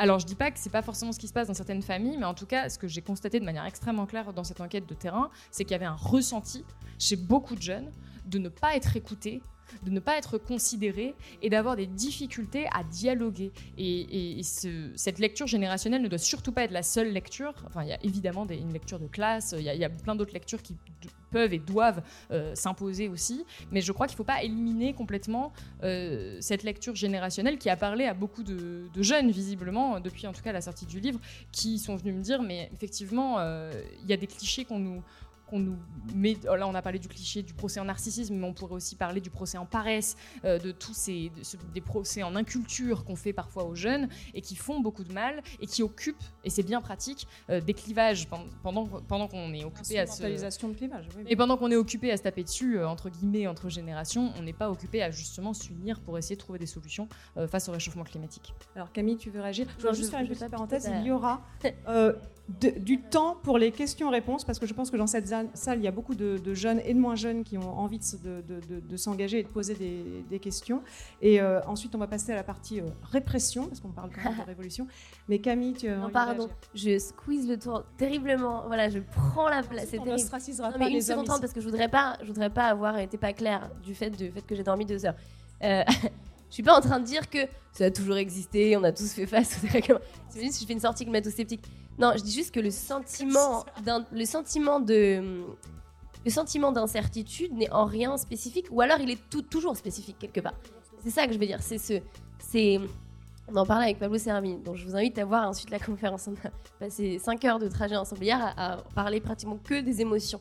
alors, je dis pas que c'est pas forcément ce qui se passe dans certaines familles, mais en tout cas, ce que j'ai constaté de manière extrêmement claire dans cette enquête de terrain, c'est qu'il y avait un ressenti chez beaucoup de jeunes de ne pas être écoutés, de ne pas être considérés et d'avoir des difficultés à dialoguer. Et, cette lecture générationnelle ne doit surtout pas être la seule lecture. Enfin, il y a évidemment une lecture de classe, il y, a plein d'autres lectures qui peuvent et doivent euh, s'imposer aussi. Mais je crois qu'il ne faut pas éliminer complètement euh, cette lecture générationnelle qui a parlé à beaucoup de, jeunes, visiblement, depuis en tout cas la sortie du livre, qui sont venus me dire, mais effectivement, euh, il y a des clichés qu'on nous qu'on nous met. Oh, là, on a parlé du cliché du procès en narcissisme, mais on pourrait aussi parler du procès en paresse, euh, de tous ces des procès en inculture qu'on fait parfois aux jeunes et qui font beaucoup de mal et qui occupent, et c'est bien pratique, euh, des clivages pendant, pendant qu'on est occupé à se. De clivage, Et pendant qu'on est occupé à se taper dessus, euh, entre guillemets, entre générations, on n'est pas occupé à justement s'unir pour essayer de trouver des solutions face au réchauffement climatique. Alors Camille, tu veux réagir? Je voudrais juste faire une petite parenthèse. Il y aura [LAUGHS] du temps pour les questions-réponses, parce que je pense que dans cette salle, il y a beaucoup de, jeunes et de moins jeunes qui ont envie de, s'engager et de poser des, questions. Et euh, ensuite, on va passer à la partie euh, répression, parce qu'on parle quand même de [LAUGHS] révolution. Mais Camille, tu Non, pardon, je squeeze le tour terriblement. Voilà, je prends la place. C'est terrible. Non, mais une seconde parce que je voudrais pas, je voudrais pas avoir été pas claire du fait, du fait que j'ai dormi deux heures. Euh, [LAUGHS] je suis pas en train de dire que ça a toujours existé, on a tous fait face. C'est juste si je fais une sortie climato-sceptique. Non, je dis juste que le sentiment, le sentiment de, le sentiment d'incertitude n'est en rien spécifique, ou alors il est toujours spécifique quelque part. C'est ça que je veux dire. C'est ce, c'est, on en parlait avec Pablo Sermi, donc je vous invite à voir ensuite la conférence. On a passé 5 heures de trajet ensemble hier à, parler pratiquement que des émotions.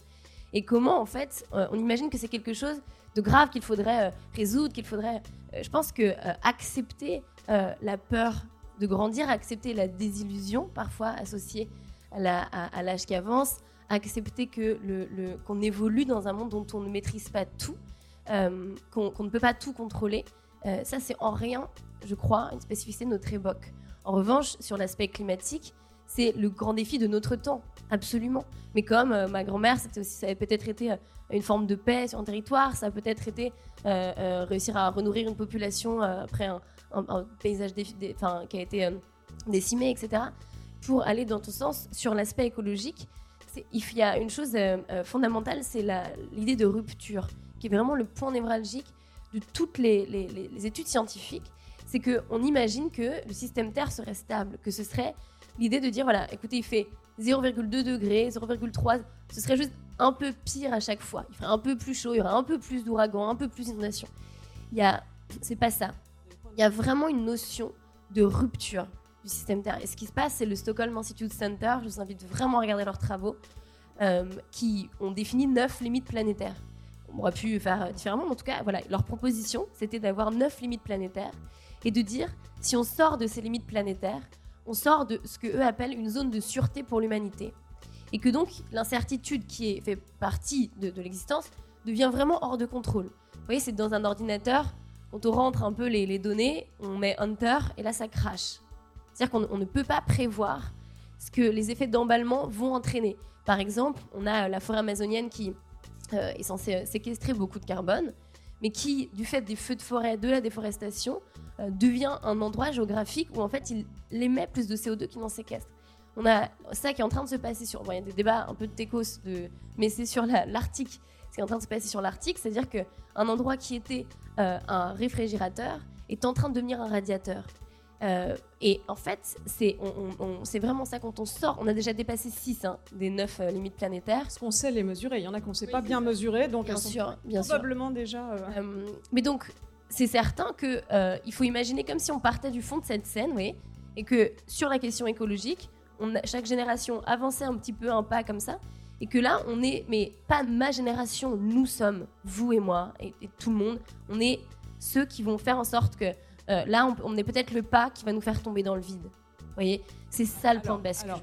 Et comment, en fait, euh, on imagine que c'est quelque chose de grave qu'il faudrait euh, résoudre, qu'il faudrait. Euh, je pense que accepter la peur de grandir, accepter la désillusion parfois associée à l'âge qui avance, accepter que qu'on évolue dans un monde dont on ne maîtrise pas tout, euh, qu'on ne peut pas tout contrôler. Euh, ça, c'est en rien, je crois, une spécificité de notre époque. En revanche, sur l'aspect climatique, c'est le grand défi de notre temps, absolument. Mais comme euh, ma grand-mère, ça avait peut-être été une forme de paix sur un territoire, ça a peut-être été réussir à renourrir une population après un, un, paysage qui a été euh, décimé, etc. Pour aller dans ton sens sur l'aspect écologique, il y a une chose euh, euh, fondamentale, c'est l'idée de rupture, qui est vraiment le point névralgique de toutes les, études scientifiques. C'est qu'on imagine que le système Terre serait stable, que ce serait l'idée de dire voilà, écoutez, il fait 0,2 degrés, 0,3, ce serait juste un peu pire à chaque fois. Il ferait un peu plus chaud, il y aurait un peu plus d'ouragans, un peu plus d'inondations. Il y c'est pas ça il y a vraiment une notion de rupture du système Terre. Et ce qui se passe, c'est le Stockholm Institute Center, je vous invite vraiment à regarder leurs travaux, euh, qui ont défini neuf limites planétaires. On aurait pu faire différemment, mais en tout cas, voilà, leur proposition, c'était d'avoir neuf limites planétaires et de dire, si on sort de ces limites planétaires, on sort de ce que eux appellent une zone de sûreté pour l'humanité. Et que donc, l'incertitude qui fait partie de l'existence devient vraiment hors de contrôle. Vous voyez, c'est dans un ordinateur, quand on rentre un peu les, données, on met Hunter et là ça crache. C'est-à-dire qu'on ne peut pas prévoir ce que les effets d'emballement vont entraîner. Par exemple, on a la forêt amazonienne qui euh, est censée euh, séquestrer beaucoup de carbone, mais qui, du fait des feux de forêt, de la déforestation, euh, devient un endroit géographique où en fait il émet plus de CO2 qu'il n'en séquestre. On a ça qui est en train de se passer sur. Bon, il y a des débats un peu de techos, de, mais c'est sur l'Arctique qui est en train de se passer sur l'Arctique, c'est-à-dire qu'un endroit qui était euh, un réfrigérateur est en train de devenir un radiateur. Euh, et en fait, c'est on, vraiment ça quand on sort. On a déjà dépassé 6 hein, des 9 euh, limites planétaires. Parce qu'on sait les mesurer. Il y en a qu'on ne sait pas bien mesurer, donc bien elles sûr, sont bien probablement déjà. mais donc, c'est certain que il faut imaginer comme si on partait du fond de cette scène, oui, et que sur la question écologique, on chaque génération avançait un petit peu un pas comme ça, et que là, on est, mais pas ma génération, nous sommes, vous et moi, et, tout le monde, on est ceux qui vont faire en sorte que euh, là, on, est peut-être le pas qui va nous faire tomber dans le vide. Vous voyez? C'est ça le plan de bascule.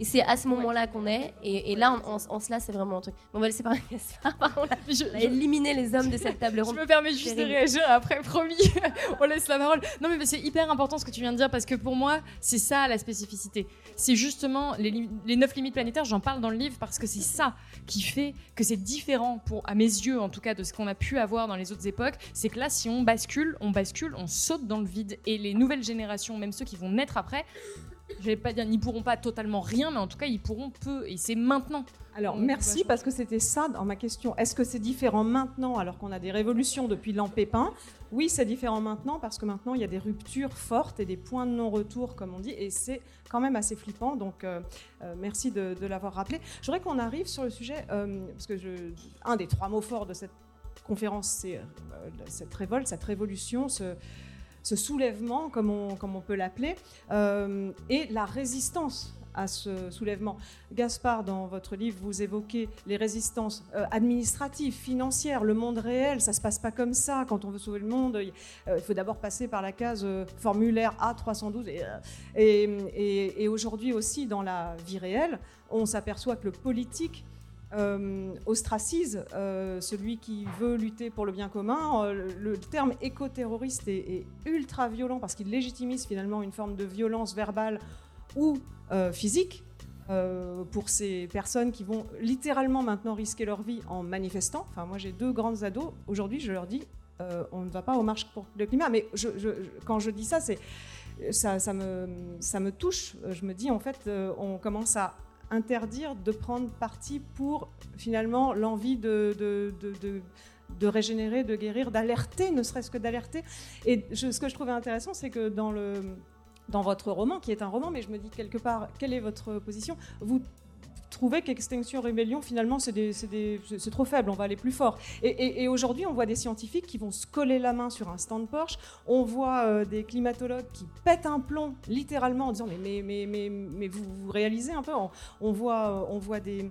Et c'est à ce moment-là qu'on est. Et, là, en, en, cela, c'est vraiment un truc. on va laisser parler [LAUGHS] Gaspard. on a éliminé les hommes de cette table ronde. Je me permets juste de réagir après, promis. [LAUGHS] on laisse la parole. Non, mais c'est hyper important ce que tu viens de dire parce que pour moi, c'est ça la spécificité. C'est justement les, les neuf limites planétaires, j'en parle dans le livre parce que c'est ça qui fait que c'est différent, pour, à mes yeux en tout cas, de ce qu'on a pu avoir dans les autres époques. C'est que là, si on bascule, on bascule, on saute dans le vide. Et les nouvelles générations, même ceux qui vont naître après, je vais pas dire, ils pourront pas totalement rien, mais en tout cas, ils pourront peu. Et c'est maintenant. Alors, merci, parce que c'était ça dans ma question. Est-ce que c'est différent maintenant, alors qu'on a des révolutions depuis l'an Pépin? Oui, c'est différent maintenant, parce que maintenant, il y a des ruptures fortes et des points de non-retour, comme on dit, et c'est quand même assez flippant. Donc, euh, euh, merci de, l'avoir rappelé. Je voudrais qu'on arrive sur le sujet, euh, parce que je, un des trois mots forts de cette conférence, c'est cette révolte, cette révolution, ce ce soulèvement, comme on, peut l'appeler, euh, et la résistance à ce soulèvement. Gaspard, dans votre livre, vous évoquez les résistances euh, administratives, financières, le monde réel. Ça se passe pas comme ça. Quand on veut sauver le monde, il euh, faut d'abord passer par la case formulaire A312. Et, et, et aujourd'hui aussi, dans la vie réelle, on s'aperçoit que le politique euh, euh, celui qui veut lutter pour le bien commun. Euh, le, terme éco-terroriste est, ultra violent parce qu'il légitimise finalement une forme de violence verbale ou physique pour ces personnes qui vont littéralement maintenant risquer leur vie en manifestant. Enfin, moi j'ai deux grandes ados. Aujourd'hui, je leur dis, on ne va pas aux marches pour le climat. Mais quand je dis ça, ça me touche. Je me dis en fait, on commence à interdire de prendre parti pour finalement l'envie de, de, de, de, régénérer, de guérir, d'alerter, ne serait-ce que d'alerter. Et ce que je trouvais intéressant, c'est que dans le dans votre roman, qui est un roman, mais je me dis quelque part, quelle est votre position? Vous trouver qu'Extinction Rebellion, finalement, c'est trop faible, on va aller plus fort. Et, aujourd'hui, on voit des scientifiques qui vont se coller la main sur un stand Porsche, on voit euh, des climatologues qui pètent un plomb, littéralement, en disant Mais, mais, mais, mais, vous, vous réalisez un peu on, voit, on voit des,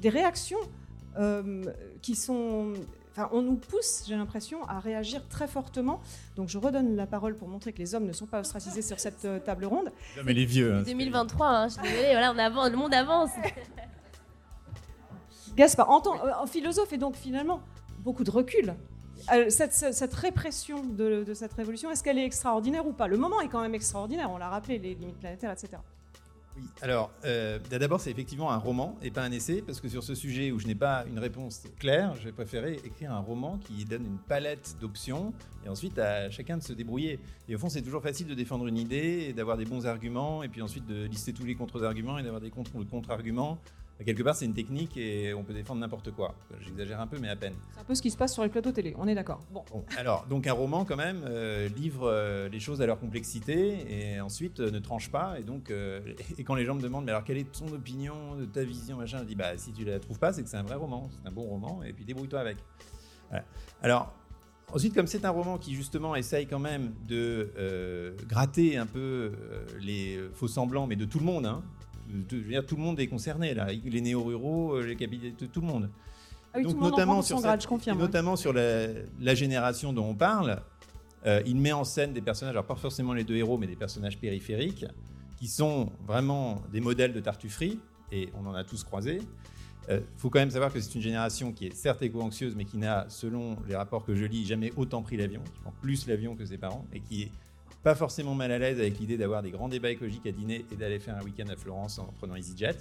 des réactions euh, qui sont on nous pousse, j'ai l'impression, à réagir très fortement. Donc je redonne la parole pour montrer que les hommes ne sont pas ostracisés sur cette euh, table ronde. mais les vieux. 2023, hein, je suis désolée, voilà, on avance, le monde avance. [LAUGHS] Gaspard, en, tant, euh, philosophe et donc finalement beaucoup de recul. Euh, cette, répression de, de cette révolution, est-ce qu'elle est extraordinaire ou pas? Le moment est quand même extraordinaire, on l'a rappelé, les limites planétaires, etc. Oui, alors euh, d'abord c'est effectivement un roman et pas un essai, parce que sur ce sujet où je n'ai pas une réponse claire, j'ai préféré écrire un roman qui donne une palette d'options et ensuite à chacun de se débrouiller. Et au fond c'est toujours facile de défendre une idée et d'avoir des bons arguments et puis ensuite de lister tous les contre-arguments et d'avoir des contre-arguments quelque part, c'est une technique et on peut défendre n'importe quoi. J'exagère un peu, mais à peine. C'est un peu ce qui se passe sur les plateaux télé, on est d'accord. Bon. Alors, donc un roman, quand même, euh, livre euh, les choses à leur complexité et ensuite euh, ne tranche pas. Et donc, [LAUGHS] et quand les gens me demandent, mais alors quelle est ton opinion, de ta vision, machin, je dis, bah si tu la trouves pas, c'est que c'est un vrai roman, c'est un bon roman, et puis débrouille-toi avec. Alors, Ensuite, comme c'est un roman qui justement essaye quand même de gratter un peu les faux semblants, mais de tout le monde, hein, dire, tout le monde est concerné là, les néo-ruraux, euh, les capitalistes, tout le monde. Ah Donc, notamment, sur grade, notamment sur la, génération dont on parle, euh, il met en scène des personnages, alors pas forcément les deux héros, mais des personnages périphériques, qui sont vraiment des modèles de tartufferie, et on en a tous croisé. Il euh, faut quand même savoir que c'est une génération qui est certes éco-anxieuse, mais qui n'a, selon les rapports que je lis, jamais autant pris l'avion, qui prend plus l'avion que ses parents, et qui est pas forcément mal à l'aise avec l'idée d'avoir des grands débats écologiques à dîner et d'aller faire un week-end à Florence en prenant EasyJet.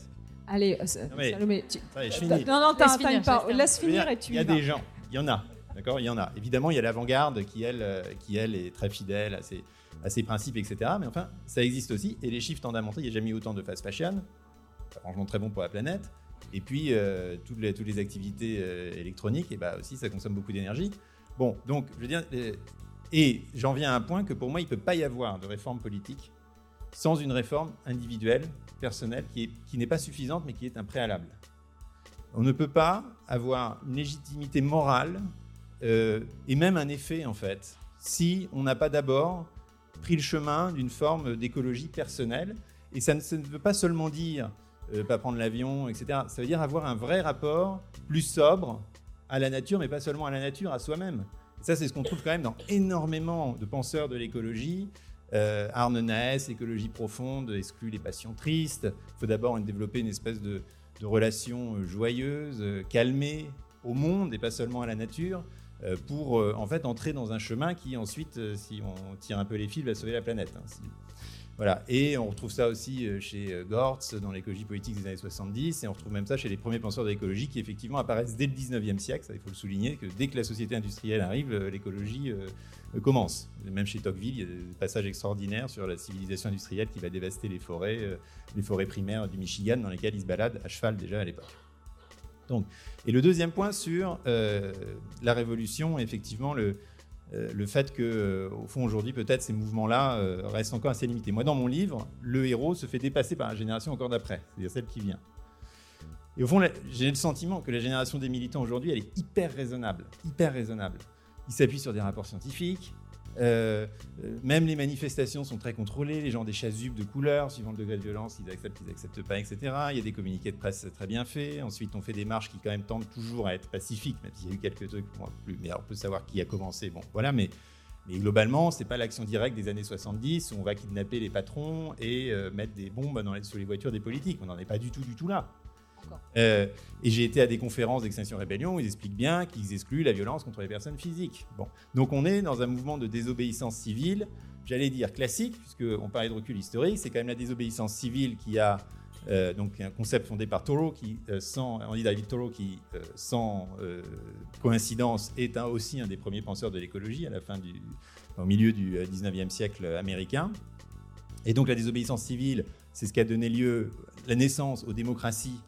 Allez, euh, Salomé, tu... je finis. Non, non, laisse finir, laisse finir et tu Il y a des gens, il y en a, d'accord Il y en a. Évidemment, il y a l'avant-garde qui elle, euh, qui, elle, est très fidèle à ses, à ses principes, etc. Mais enfin, ça existe aussi. Et les chiffres tendent à montrer qu'il n'y a jamais eu autant de fast fashion. Franchement, très bon pour la planète. Et puis, euh, toutes, les, toutes les activités électroniques, et bah aussi, ça consomme beaucoup d'énergie. Bon, donc, je veux dire, et j'en viens à un point que pour moi, il ne peut pas y avoir de réforme politique sans une réforme individuelle, personnelle, qui, n'est pas suffisante, mais qui est un préalable. On ne peut pas avoir une légitimité morale euh, et même un effet, en fait, si on n'a pas d'abord pris le chemin d'une forme d'écologie personnelle. Et ça ne, veut pas seulement dire euh, pas prendre l'avion, etc. Ça veut dire avoir un vrai rapport plus sobre à la nature, mais pas seulement à la nature, à soi-même. Ça, c'est ce qu'on trouve quand même dans énormément de penseurs de l'écologie, Euh, Arne Naes, écologie profonde, exclut les passions tristes. Il faut d'abord développer une espèce de, relation euh, joyeuse, euh, calmée au monde et pas seulement à la nature, pour en fait entrer dans un chemin qui ensuite, si on tire un peu les fils, va sauver la planète. hein. Et on retrouve ça aussi euh, chez euh, Gortz dans l'écologie politique des années 70, et on retrouve même ça chez les premiers penseurs de l'écologie qui effectivement apparaissent dès le 19e siècle. Il faut le souligner, que dès que la société industrielle arrive, euh, l'écologie commence. Même chez Tocqueville, il y a des passages extraordinaires sur la civilisation industrielle qui va dévaster les forêts, les forêts primaires du Michigan, dans lesquelles ils se baladent à cheval déjà à l'époque. Donc, et le deuxième point sur la révolution, effectivement, le, euh, le fait que, euh, au fond, aujourd'hui, peut-être ces mouvements-là euh, restent encore assez limités. Moi, dans mon livre, le héros se fait dépasser par la génération encore d'après, c'est-à-dire celle qui vient. Et au fond, j'ai le sentiment que la génération des militants aujourd'hui, elle est hyper raisonnable, hyper raisonnable. Ils s'appuient sur des rapports scientifiques. Euh, euh, même les manifestations sont très contrôlées. Les gens des chasubles de couleurs, suivant le degré de violence, ils acceptent, ils acceptent pas, etc. Il y a des communiqués de presse très bien faits. Ensuite, on fait des marches qui quand même tendent toujours à être pacifiques, même s'il y a eu quelques trucs plus. Mais on peut savoir qui a commencé. Bon, voilà, mais mais globalement, c'est pas l'action directe des années 70 où on va kidnapper les patrons et euh, mettre des bombes sur les voitures des politiques. On n'en est pas du tout, du tout là. Euh, et j'ai été à des conférences d'Extinction Rébellion où ils expliquent bien qu'ils excluent la violence contre les personnes physiques. Bon. Donc on est dans un mouvement de désobéissance civile, j'allais dire classique, puisqu'on parlait de recul historique, c'est quand même la désobéissance civile qui a euh, donc un concept fondé par Thoreau, qui, euh, sans, David Thoreau, qui, sans coïncidence, est aussi un des premiers penseurs de l'écologie à la fin du, au milieu du euh, 19e siècle américain. Et donc la désobéissance civile, c'est ce qui a donné lieu, la naissance aux démocraties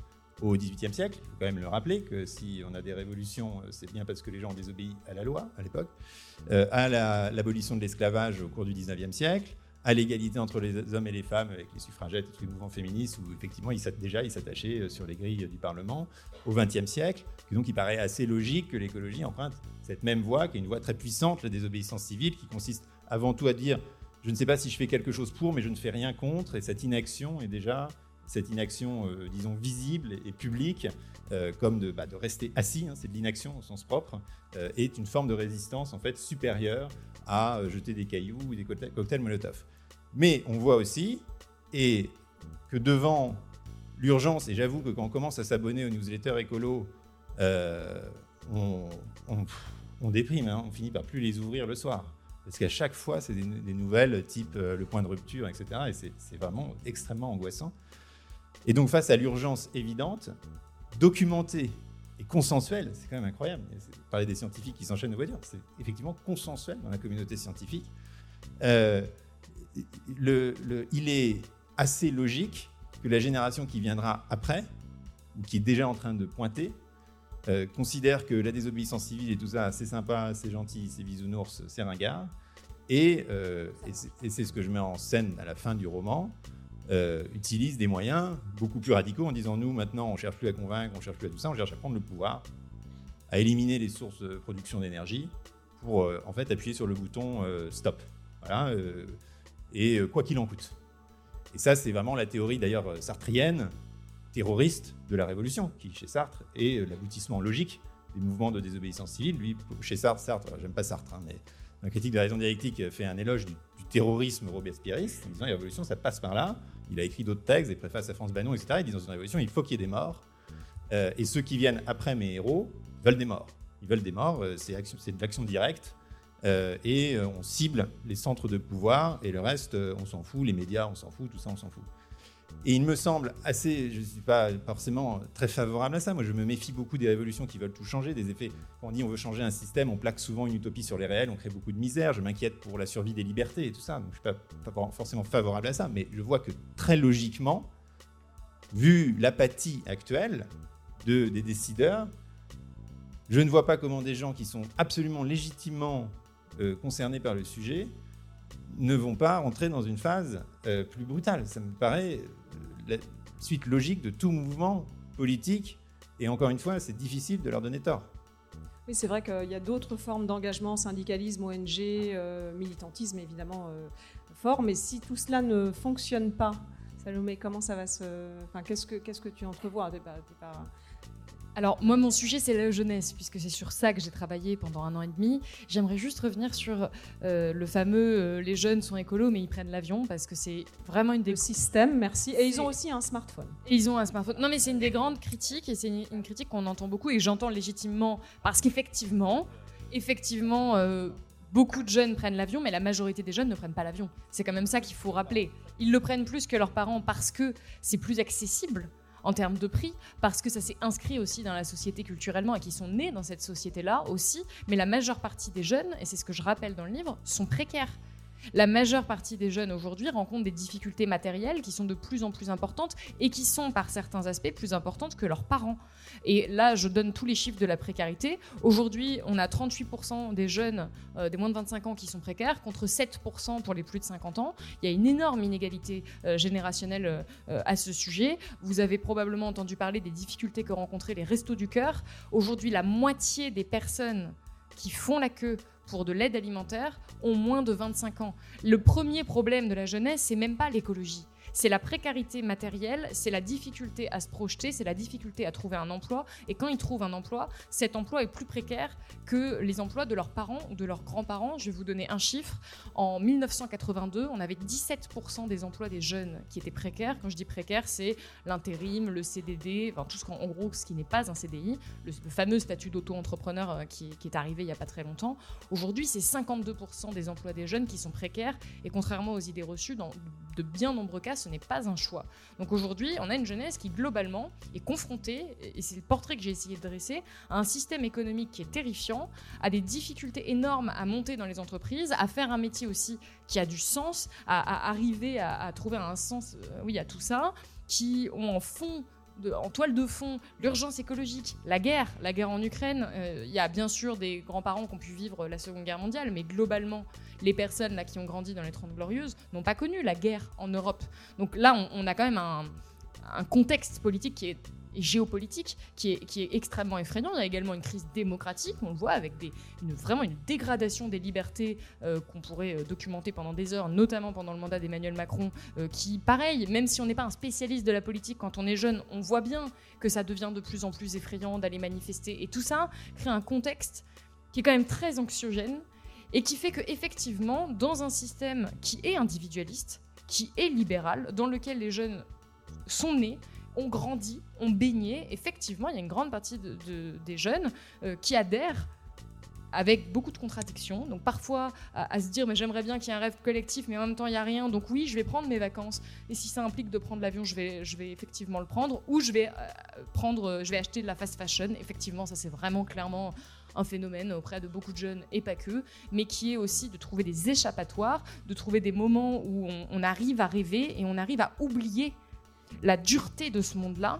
au XVIIIe siècle. Il faut quand même le rappeler que si on a des révolutions, euh, c'est bien parce que les gens ont désobéi à la loi à l'époque, euh, à la- l'abolition de l'esclavage au cours du XIXe siècle, à l'égalité entre les hommes et les femmes avec les suffragettes et tous les mouvements féministes où effectivement ils déjà ils s'attachaient euh, sur les grilles du Parlement au XXe siècle. Et donc il paraît assez logique que l'écologie emprunte cette même voie, qui est une voie très puissante, la désobéissance civile, qui consiste avant tout à dire je ne sais pas si je fais quelque chose pour, mais je ne fais rien contre, et cette inaction est déjà cette inaction, euh, disons, visible et, publique, euh, comme de, bah, de rester assis, hein, c'est de l'inaction au sens propre, euh, est une forme de résistance en fait supérieure à jeter des cailloux ou des cocktails, cocktails Molotov. Mais on voit aussi, et que devant l'urgence, et j'avoue que quand on commence à s'abonner aux newsletters écolo, on, déprime, hein, on finit par plus les ouvrir le soir. Parce qu'à chaque fois, c'est des, nouvelles type le point de rupture, etc. Et c'est vraiment extrêmement angoissant. Et donc, face à l'urgence évidente, documentée et consensuelle, c'est quand même incroyable. Parler des scientifiques qui s'enchaînent aux voitures, c'est effectivement consensuel dans la communauté scientifique. Euh, il est assez logique que la génération qui viendra après, ou qui est déjà en train de pointer, euh, considère que la désobéissance civile et tout ça, c'est sympa, c'est gentil, c'est bisounours, c'est ringard. Et, euh, c'est ce que je mets en scène à la fin du roman, euh, utilise des moyens beaucoup plus radicaux en disant nous maintenant on cherche plus à convaincre, on cherche plus à tout ça, on cherche à prendre le pouvoir, à éliminer les sources de production d'énergie pour euh, en fait appuyer sur le bouton euh, stop. Voilà, et quoi qu'il en coûte. Et ça c'est vraiment la théorie d'ailleurs sartrienne, terroriste de la révolution, qui chez Sartre est l'aboutissement logique des mouvements de désobéissance civile. Lui, chez Sartre, Sartre, j'aime pas Sartre, hein, mais un critique de la raison dialectique fait un éloge du terrorisme robespierriste, en disant la révolution, ça passe par là. Il a écrit d'autres textes, des préfaces à France Banon, etc. Il dit dans une révolution, il faut qu'il y ait des morts. Euh, et ceux qui viennent après mes héros veulent des morts. Ils veulent des morts, euh, c'est de l'action directe. Euh, et on cible les centres de pouvoir, et le reste, on s'en fout, les médias, on s'en fout, tout ça, on s'en fout. Et il me semble assez, je ne suis pas forcément très favorable à ça. Moi, je me méfie beaucoup des révolutions qui veulent tout changer, des effets. Quand on dit on veut changer un système, on plaque souvent une utopie sur les réels, on crée beaucoup de misère. Je m'inquiète pour la survie des libertés et tout ça. Donc, je ne suis pas, forcément favorable à ça, mais je vois que très logiquement, vu l'apathie actuelle de, des décideurs, je ne vois pas comment des gens qui sont absolument légitimement euh, concernés par le sujet ne vont pas rentrer dans une phase euh, plus brutale. Ça me paraît la suite logique de tout mouvement politique. Et encore une fois, c'est difficile de leur donner tort. Oui, c'est vrai qu'il y a d'autres formes d'engagement, syndicalisme, ONG, euh, militantisme évidemment euh, fort, mais si tout cela ne fonctionne pas, Salomé, comment ça va se. Enfin, qu'est-ce que, qu'est-ce que tu entrevois? Alors moi mon sujet c'est la jeunesse puisque c'est sur ça que j'ai travaillé pendant un an et demi. J'aimerais juste revenir sur euh, le fameux euh, les jeunes sont écolos mais ils prennent l'avion parce que c'est vraiment une des Le système, merci. Et ils ont aussi un smartphone. Et ils ont un smartphone. Non, mais c'est une des grandes critiques, et c'est une, une critique qu'on entend beaucoup, et j'entends légitimement, parce qu'effectivement, effectivement, euh, beaucoup de jeunes prennent l'avion, mais la majorité des jeunes ne prennent pas l'avion. C'est quand même ça qu'il faut rappeler. Ils le prennent plus que leurs parents parce que c'est plus accessible en termes de prix, parce que ça s'est inscrit aussi dans la société culturellement et qui sont nés dans cette société-là aussi. Mais la majeure partie des jeunes, et c'est ce que je rappelle dans le livre, sont précaires. La majeure partie des jeunes aujourd'hui rencontrent des difficultés matérielles qui sont de plus en plus importantes et qui sont par certains aspects plus importantes que leurs parents. Et là, je donne tous les chiffres de la précarité. Aujourd'hui, on a 38% des jeunes euh, des moins de 25 ans qui sont précaires contre 7% pour les plus de 50 ans. Il y a une énorme inégalité euh, générationnelle euh, à ce sujet. Vous avez probablement entendu parler des difficultés que rencontraient les restos du cœur. Aujourd'hui, la moitié des personnes qui font la queue pour de l'aide alimentaire ont moins de 25 ans. Le premier problème de la jeunesse, c'est même pas l'écologie. C'est la précarité matérielle, c'est la difficulté à se projeter, c'est la difficulté à trouver un emploi. Et quand ils trouvent un emploi, cet emploi est plus précaire que les emplois de leurs parents ou de leurs grands-parents. Je vais vous donner un chiffre. En 1982, on avait 17% des emplois des jeunes qui étaient précaires. Quand je dis précaire, c'est l'intérim, le CDD, enfin, tout ce qu'en en gros, ce qui n'est pas un CDI, le, fameux statut d'auto-entrepreneur euh, qui, qui est arrivé il n'y a pas très longtemps. Aujourd'hui, c'est 52% des emplois des jeunes qui sont précaires. Et contrairement aux idées reçues, dans de bien nombreux cas, ce n'est pas un choix. Donc aujourd'hui, on a une jeunesse qui globalement est confrontée, et c'est le portrait que j'ai essayé de dresser, à un système économique qui est terrifiant, à des difficultés énormes à monter dans les entreprises, à faire un métier aussi qui a du sens, à, arriver à, à trouver un sens, euh, oui, à tout ça, qui ont en fond en toile de fond l'urgence écologique, la guerre, la guerre en Ukraine. Euh, Il y a bien sûr des grands-parents qui ont pu vivre la Seconde Guerre mondiale, mais globalement, les personnes qui ont grandi dans les Trente Glorieuses n'ont pas connu la guerre en Europe. Donc là, on, a quand même un, contexte politique qui est géopolitique qui est, extrêmement effrayant. Y a également une crise démocratique, on le voit, avec une, vraiment une dégradation des libertés euh, qu'on pourrait euh, documenter pendant des heures, notamment pendant le mandat d'Emmanuel Macron, euh, qui, pareil, même si on n'est pas un spécialiste de la politique, quand on est jeune, on voit bien que ça devient de plus en plus effrayant d'aller manifester. Et tout ça crée un contexte qui est quand même très anxiogène et qui fait que effectivement, dans un système qui est individualiste, qui est libéral, dans lequel les jeunes sont nés, ont grandi, ont baigné, effectivement, il y a une grande partie de- de- des jeunes euh, qui adhèrent avec beaucoup de contradictions. Donc parfois à, se dire mais j'aimerais bien qu'il y ait un rêve collectif, mais en même temps il n'y a rien. Donc oui, je vais prendre mes vacances. Et si ça implique de prendre l'avion, je vais, effectivement le prendre. Ou je vais euh, prendre, euh, je vais acheter de la fast fashion. Effectivement, ça c'est vraiment clairement un phénomène auprès de beaucoup de jeunes et pas que, mais qui est aussi de trouver des échappatoires, de trouver des moments où on arrive à rêver et on arrive à oublier la dureté de ce monde-là.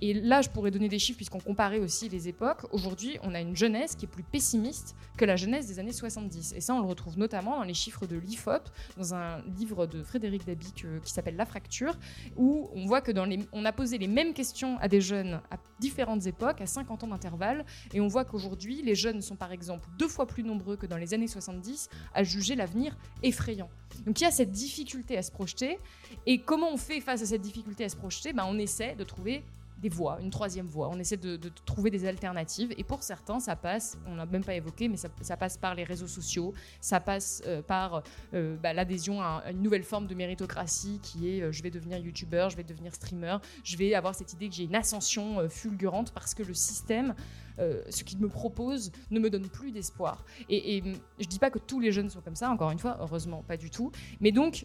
Et là, je pourrais donner des chiffres puisqu'on comparait aussi les époques. Aujourd'hui, on a une jeunesse qui est plus pessimiste que la jeunesse des années 70. Et ça, on le retrouve notamment dans les chiffres de l'IFOP, dans un livre de Frédéric Dabic euh, qui s'appelle La fracture, où on voit que dans les, on a posé les mêmes questions à des jeunes à différentes époques, à 50 ans d'intervalle, et on voit qu'aujourd'hui, les jeunes sont par exemple deux fois plus nombreux que dans les années 70 à juger l'avenir effrayant. Donc il y a cette difficulté à se projeter, et comment on fait face à cette difficulté à se projeter? Ben, On essaie de trouver des voies, une troisième voie. On essaie de, trouver des alternatives. Et pour certains, ça passe, on n'a même pas évoqué, mais ça, passe par les réseaux sociaux, ça passe euh, par euh, bah, l'adhésion à, une nouvelle forme de méritocratie qui est euh, je vais devenir youtubeur, je vais devenir streamer, je vais avoir cette idée que j'ai une ascension fulgurante parce que le système, ce qu'il me propose, ne me donne plus d'espoir. Et, et je dis pas que tous les jeunes sont comme ça, encore une fois, heureusement, pas du tout. Mais donc,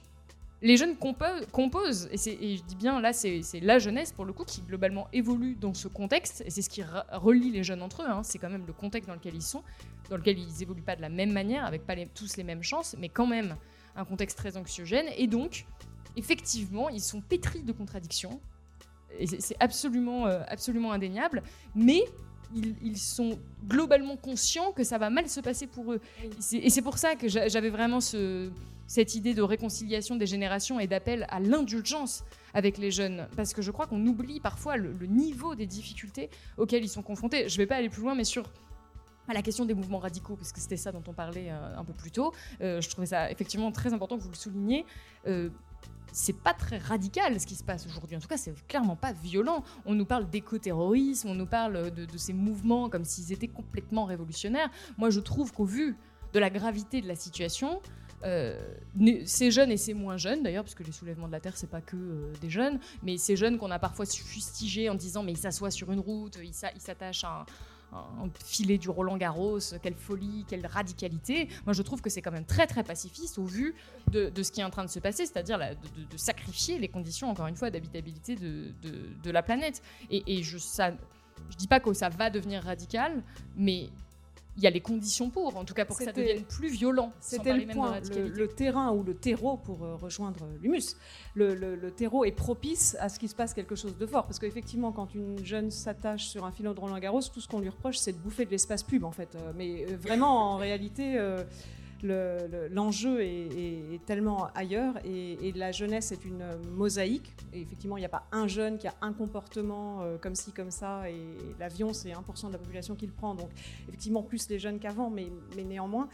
les jeunes compo- composent, et, je dis bien là, c'est la jeunesse pour le coup qui globalement évolue dans ce contexte, et c'est ce qui relie les jeunes entre eux, hein. c'est quand même le contexte dans lequel ils sont, dans lequel ils évoluent pas de la même manière, avec pas tous les mêmes chances, mais quand même un contexte très anxiogène, et donc, effectivement, ils sont pétris de contradictions, et c'est c'est absolument, euh, absolument indéniable, mais ils, ils sont globalement conscients que ça va mal se passer pour eux. Et c'est- pour ça que j'a- j'avais vraiment ce, cette idée de réconciliation des générations et d'appel à l'indulgence avec les jeunes. Parce que je crois qu'on oublie parfois le, le niveau des difficultés auxquelles ils sont confrontés. Je ne vais pas aller plus loin, mais sur à la question des mouvements radicaux, parce que c'était ça dont on parlait euh, un peu plus tôt, euh, je trouvais ça effectivement très important que vous le souligniez. Euh, c'est pas très radical ce qui se passe aujourd'hui. En tout cas, c'est clairement pas violent. On nous parle d'éco-terrorisme, on nous parle de, ces mouvements comme s'ils étaient complètement révolutionnaires. Moi, je trouve qu'au vu de la gravité de la situation, euh, ces jeunes et ces moins jeunes d'ailleurs, parce que les soulèvements de la terre, c'est pas que euh, des jeunes, mais ces jeunes qu'on a parfois fustigés en disant mais ils s'assoient sur une route, ils s'a- ils s'attachent à un, filet du Roland Garros, quelle folie, quelle radicalité. Moi, je trouve que c'est quand même très très pacifiste au vu de, ce qui est en train de se passer, c'est-à-dire de, sacrifier les conditions, encore une fois, d'habitabilité de, la planète. Et, je ça, je dis pas que ça va devenir radical, mais il y a les conditions pour, en tout cas pour que ça devienne plus violent. C'était le point, le, terrain ou le terreau pour euh, rejoindre l'humus. Le, le- le terreau est propice à ce qu'il se passe quelque chose de fort. Parce qu'effectivement, quand une jeune s'attache sur un filon de Roland Garros, tout ce qu'on lui reproche, c'est de bouffer de l'espace pub, en fait. Euh, mais euh, vraiment, en [LAUGHS] réalité, euh, le- le- l'enjeu est, tellement ailleurs. Et, la jeunesse est une mosaïque. Et effectivement, il n'y a pas un jeune qui a un comportement euh, comme ci, comme ça. Et l'avion, c'est 1% de la population qui le prend. Donc, effectivement, plus les jeunes qu'avant, mais néanmoins.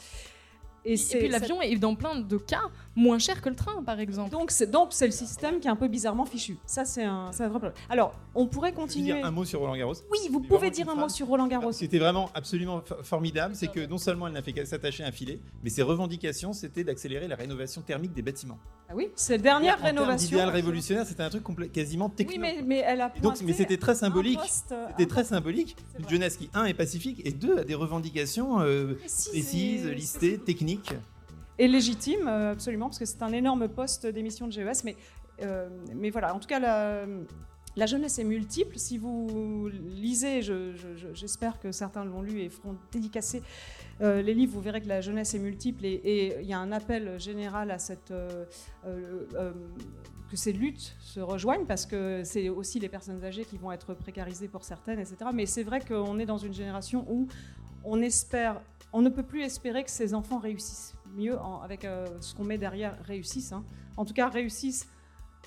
Et, c'est- puis l'avion est dans plein de cas moins cher que le train, par exemple. donc c'est donc c'est le système qui est un peu bizarrement fichu. Ça c'est un, un vrai problème. Alors on pourrait continuer. dire un mot sur Roland Garros. Oui, vous pouvez dire un mot sur Roland Garros. C'était vraiment absolument formidable. C'est que non seulement elle n'a fait qu'à s'attacher à un filet, mais ses revendications, c'était d'accélérer la rénovation thermique des bâtiments. Ah oui, c'est dernière En rénovation. d'idéal révolutionnaire, c'était un truc quasiment techno. Oui, mais, mais elle a Et donc, mais c'était très symbolique. poste, C'était très symbolique. Une jeunesse qui, un, est pacifique et deux, a des revendications euh, précis précises, et- listées, techniques. Et légitime, euh, absolument, parce que c'est un énorme poste d'émission de GES. Mais, euh, mais voilà, en tout cas, la, jeunesse est multiple. Si vous lisez, je- je- je- j'espère que certains l'ont lu et feront dédicacer euh, les livres, vous verrez que la jeunesse est multiple et- il y a un appel général à cette, euh, que ces luttes se rejoignent parce que c'est aussi les personnes âgées qui vont être précarisées pour certaines, etc. Mais c'est vrai qu'on est dans une génération où on espère, on ne peut plus espérer que ces enfants réussissent mieux avec euh, ce qu'on met derrière réussissent. hein. En tout cas, réussissent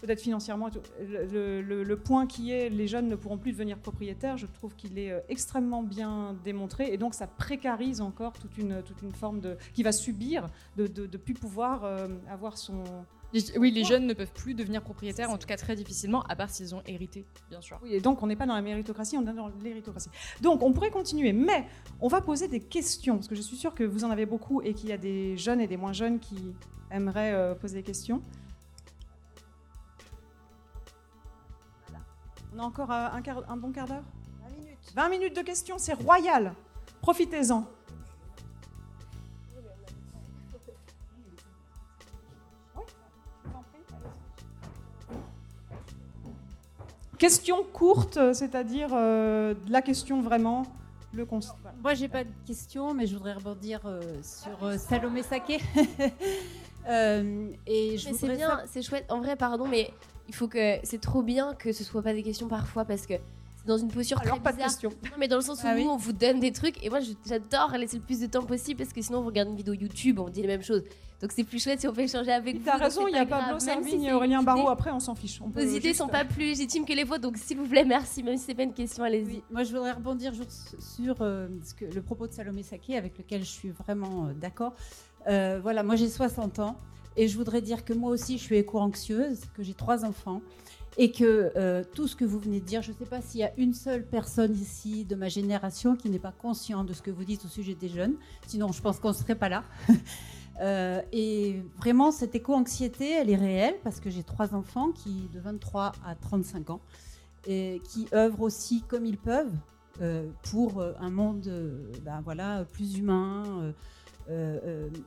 peut-être financièrement. Le, point qui est les jeunes ne pourront plus devenir propriétaires, je trouve qu'il est euh, extrêmement bien démontré et donc ça précarise encore toute une, forme de qui va subir de plus pouvoir euh, avoir son Oui, les jeunes ne peuvent plus devenir propriétaires, en tout cas très difficilement, à part s'ils ont hérité, bien sûr. Oui, et donc on n'est pas dans la méritocratie, on est dans l'héritocratie. Donc on pourrait continuer, mais on va poser des questions, parce que je suis sûre que vous en avez beaucoup et qu'il y a des jeunes et des moins jeunes qui aimeraient euh, poser des questions. Voilà. On a encore euh, un, quart- un bon quart d'heure? 20 minutes. 20 minutes de questions, c'est royal. Profitez-en. Question courte, euh, c'est-à-dire euh, la question vraiment, le constat. Voilà. Moi, j'ai pas de question, mais je voudrais rebondir euh, sur euh, Salomé Saké. [LAUGHS] Euh, et je Mais c'est bien, c'est chouette. En vrai, pardon, mais il faut que c'est trop bien que ce soit pas des questions parfois parce que dans une posture Alors, très pas de question. Non, mais dans le sens où Ah nous, oui on vous donne des trucs et moi, j'adore laisser le plus de temps possible parce que sinon, on regarde une vidéo YouTube, on dit les mêmes choses. Donc, c'est plus chouette si on peut échanger avec vous. T'as raison, il y a pas Pablo si Servigne et Aurélien Barraud. Après, on s'en fiche. On idées juste- sont pas plus légitimes que les vôtres, donc s'il vous plaît, merci. Même si c'est pas une question, allez-y. Oui, moi, je voudrais rebondir sur, sur, euh, ce que, le propos de Salomé Saké, avec lequel je suis vraiment euh, d'accord. Euh, voilà, moi, j'ai 60 ans et je voudrais dire que moi aussi, je suis éco-anxieuse, que j'ai trois enfants et que euh, tout ce que vous venez de dire, je ne sais pas s'il y a une seule personne ici de ma génération qui n'est pas conscient de ce que vous dites au sujet des jeunes. Sinon, je pense qu'on ne serait pas là. [LAUGHS] Euh, et vraiment, cette éco-anxiété, elle est réelle parce que j'ai trois enfants qui, de 23 à 35 ans, et qui œuvrent aussi comme ils peuvent euh, pour un monde ben voilà, plus humain.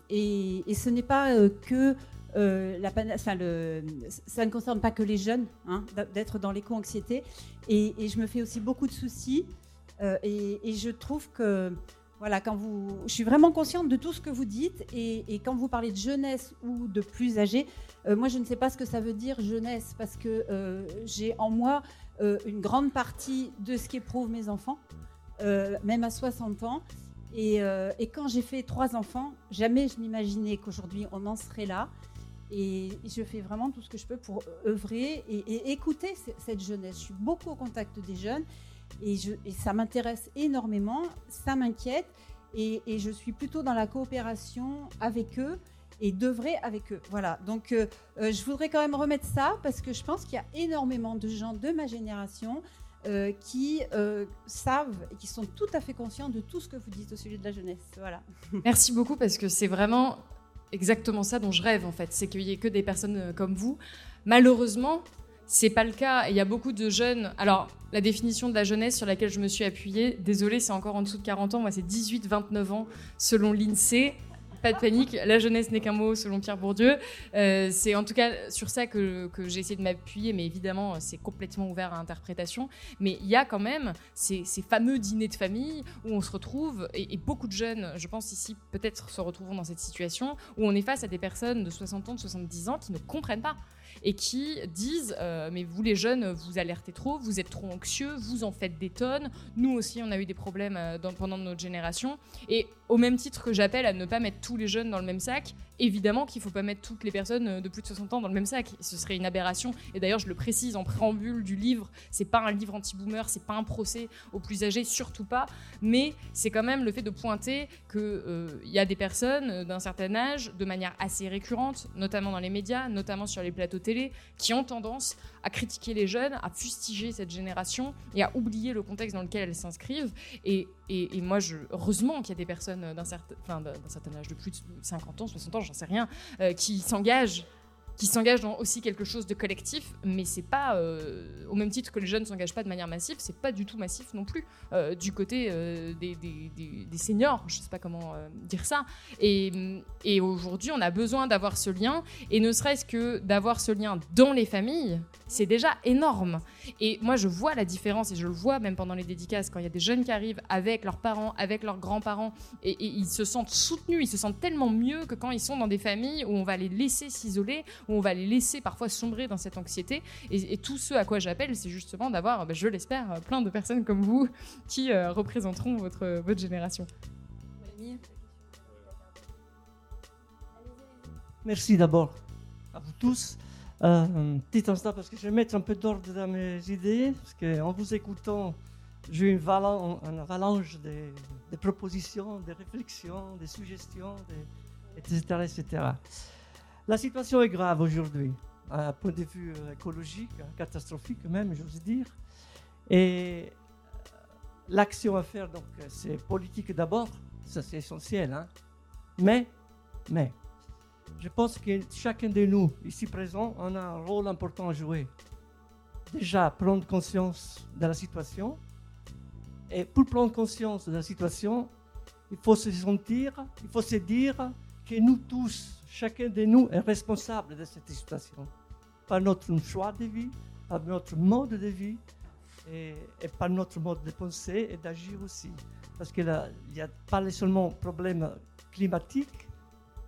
et, ce n'est pas que euh, ça ne concerne pas que les jeunes hein, d'être dans l'éco-anxiété. Et, je me fais aussi beaucoup de soucis. euh, et, je trouve que voilà, quand vous, je suis vraiment consciente de tout ce que vous dites. Et, quand vous parlez de jeunesse ou de plus âgés, euh, moi je ne sais pas ce que ça veut dire jeunesse parce que j'ai en moi une grande partie de ce qu'éprouvent mes enfants, même à 60 ans. Et quand j'ai fait trois enfants, jamais je m'imaginais qu'aujourd'hui on en serait là. Et je fais vraiment tout ce que je peux pour œuvrer et, écouter cette jeunesse. Je suis beaucoup au contact des jeunes et, je, et ça m'intéresse énormément, ça m'inquiète. et, je suis plutôt dans la coopération avec eux et d'œuvrer avec eux. Voilà, donc euh, euh, je voudrais quand même remettre ça parce que je pense qu'il y a énormément de gens de ma génération euh, qui savent et qui sont tout à fait conscients de tout ce que vous dites au sujet de la jeunesse. Voilà. Merci beaucoup parce que c'est vraiment exactement ça dont je rêve en fait, c'est qu'il y ait que des personnes comme vous. Malheureusement, c'est pas le cas. Il y a beaucoup de jeunes. Alors, la définition de la jeunesse sur laquelle je me suis appuyée, désolé, c'est encore en dessous de 40 ans. Moi, c'est 18-29 ans selon l'INSEE pas de panique, la jeunesse n'est qu'un mot selon Pierre Bourdieu. Euh, c'est en tout cas sur ça que, j'ai essayé de m'appuyer, mais évidemment c'est complètement ouvert à interprétation. Mais il y a quand même ces, fameux dîners de famille où on se retrouve, et, beaucoup de jeunes, je pense ici peut-être se retrouvent dans cette situation, où on est face à des personnes de 60 ans, de 70 ans qui ne comprennent pas et qui disent euh, mais vous les jeunes vous alertez trop, vous êtes trop anxieux, vous en faites des tonnes. Nous aussi on a eu des problèmes euh, pendant notre génération et au même titre que j'appelle à ne pas mettre tous les jeunes dans le même sac, évidemment qu'il ne faut pas mettre toutes les personnes euh, de plus de 60 ans dans le même sac. Ce serait une aberration. Et d'ailleurs, je le précise en préambule du livre, c'est pas un livre anti-boomer, c'est pas un procès aux plus âgés, surtout pas. Mais c'est quand même le fait de pointer qu'il euh, y a des personnes euh, d'un certain âge, de manière assez récurrente, notamment dans les médias, notamment sur les plateaux télé, qui ont tendance à critiquer les jeunes, à fustiger cette génération et à oublier le contexte dans lequel elles s'inscrivent. Et, et, moi, je, heureusement qu'il y a des personnes d'un certain, certain âge de plus de 50 ans, 60 ans, j'en sais rien, euh, qui s'engagent qui s'engagent dans aussi quelque chose de collectif, mais c'est pas euh, au même titre que les jeunes ne s'engagent pas de manière massive, c'est pas du tout massif non plus euh, du côté euh, des, seniors, je sais pas comment dire ça. Et, aujourd'hui, on a besoin d'avoir ce lien, et ne serait-ce que d'avoir ce lien dans les familles, c'est déjà énorme. Et moi, je vois la différence, et je le vois même pendant les dédicaces, quand il y a des jeunes qui arrivent avec leurs parents, avec leurs grands-parents, et ils se sentent soutenus, ils se sentent tellement mieux que quand ils sont dans des familles où on va les laisser s'isoler, où on va les laisser parfois sombrer dans cette anxiété. Et, tout ce à quoi j'appelle, c'est justement d'avoir, bah, je l'espère, plein de personnes comme vous qui euh, représenteront votre, votre génération. Merci d'abord à vous tous. Euh, petit instant, parce que je vais mettre un peu d'ordre dans mes idées, parce qu'en vous écoutant, j'ai une, avalanche de, propositions, de réflexions, de suggestions, etc., etc. La situation est grave aujourd'hui, à un point de vue euh, écologique, hein, catastrophique même, j'ose dire. Et euh, l'action à faire, donc, c'est politique d'abord, ça c'est essentiel. Hein. Mais, mais, je pense que chacun de nous, ici présents, on a un rôle important à jouer. Déjà, prendre conscience de la situation. Et pour prendre conscience de la situation, il faut se sentir, il faut se dire que nous tous, chacun de nous est responsable de cette situation, par notre choix de vie, par notre mode de vie et, par notre mode de penser et d'agir aussi. Parce qu'il n'y a pas seulement un problème climatique,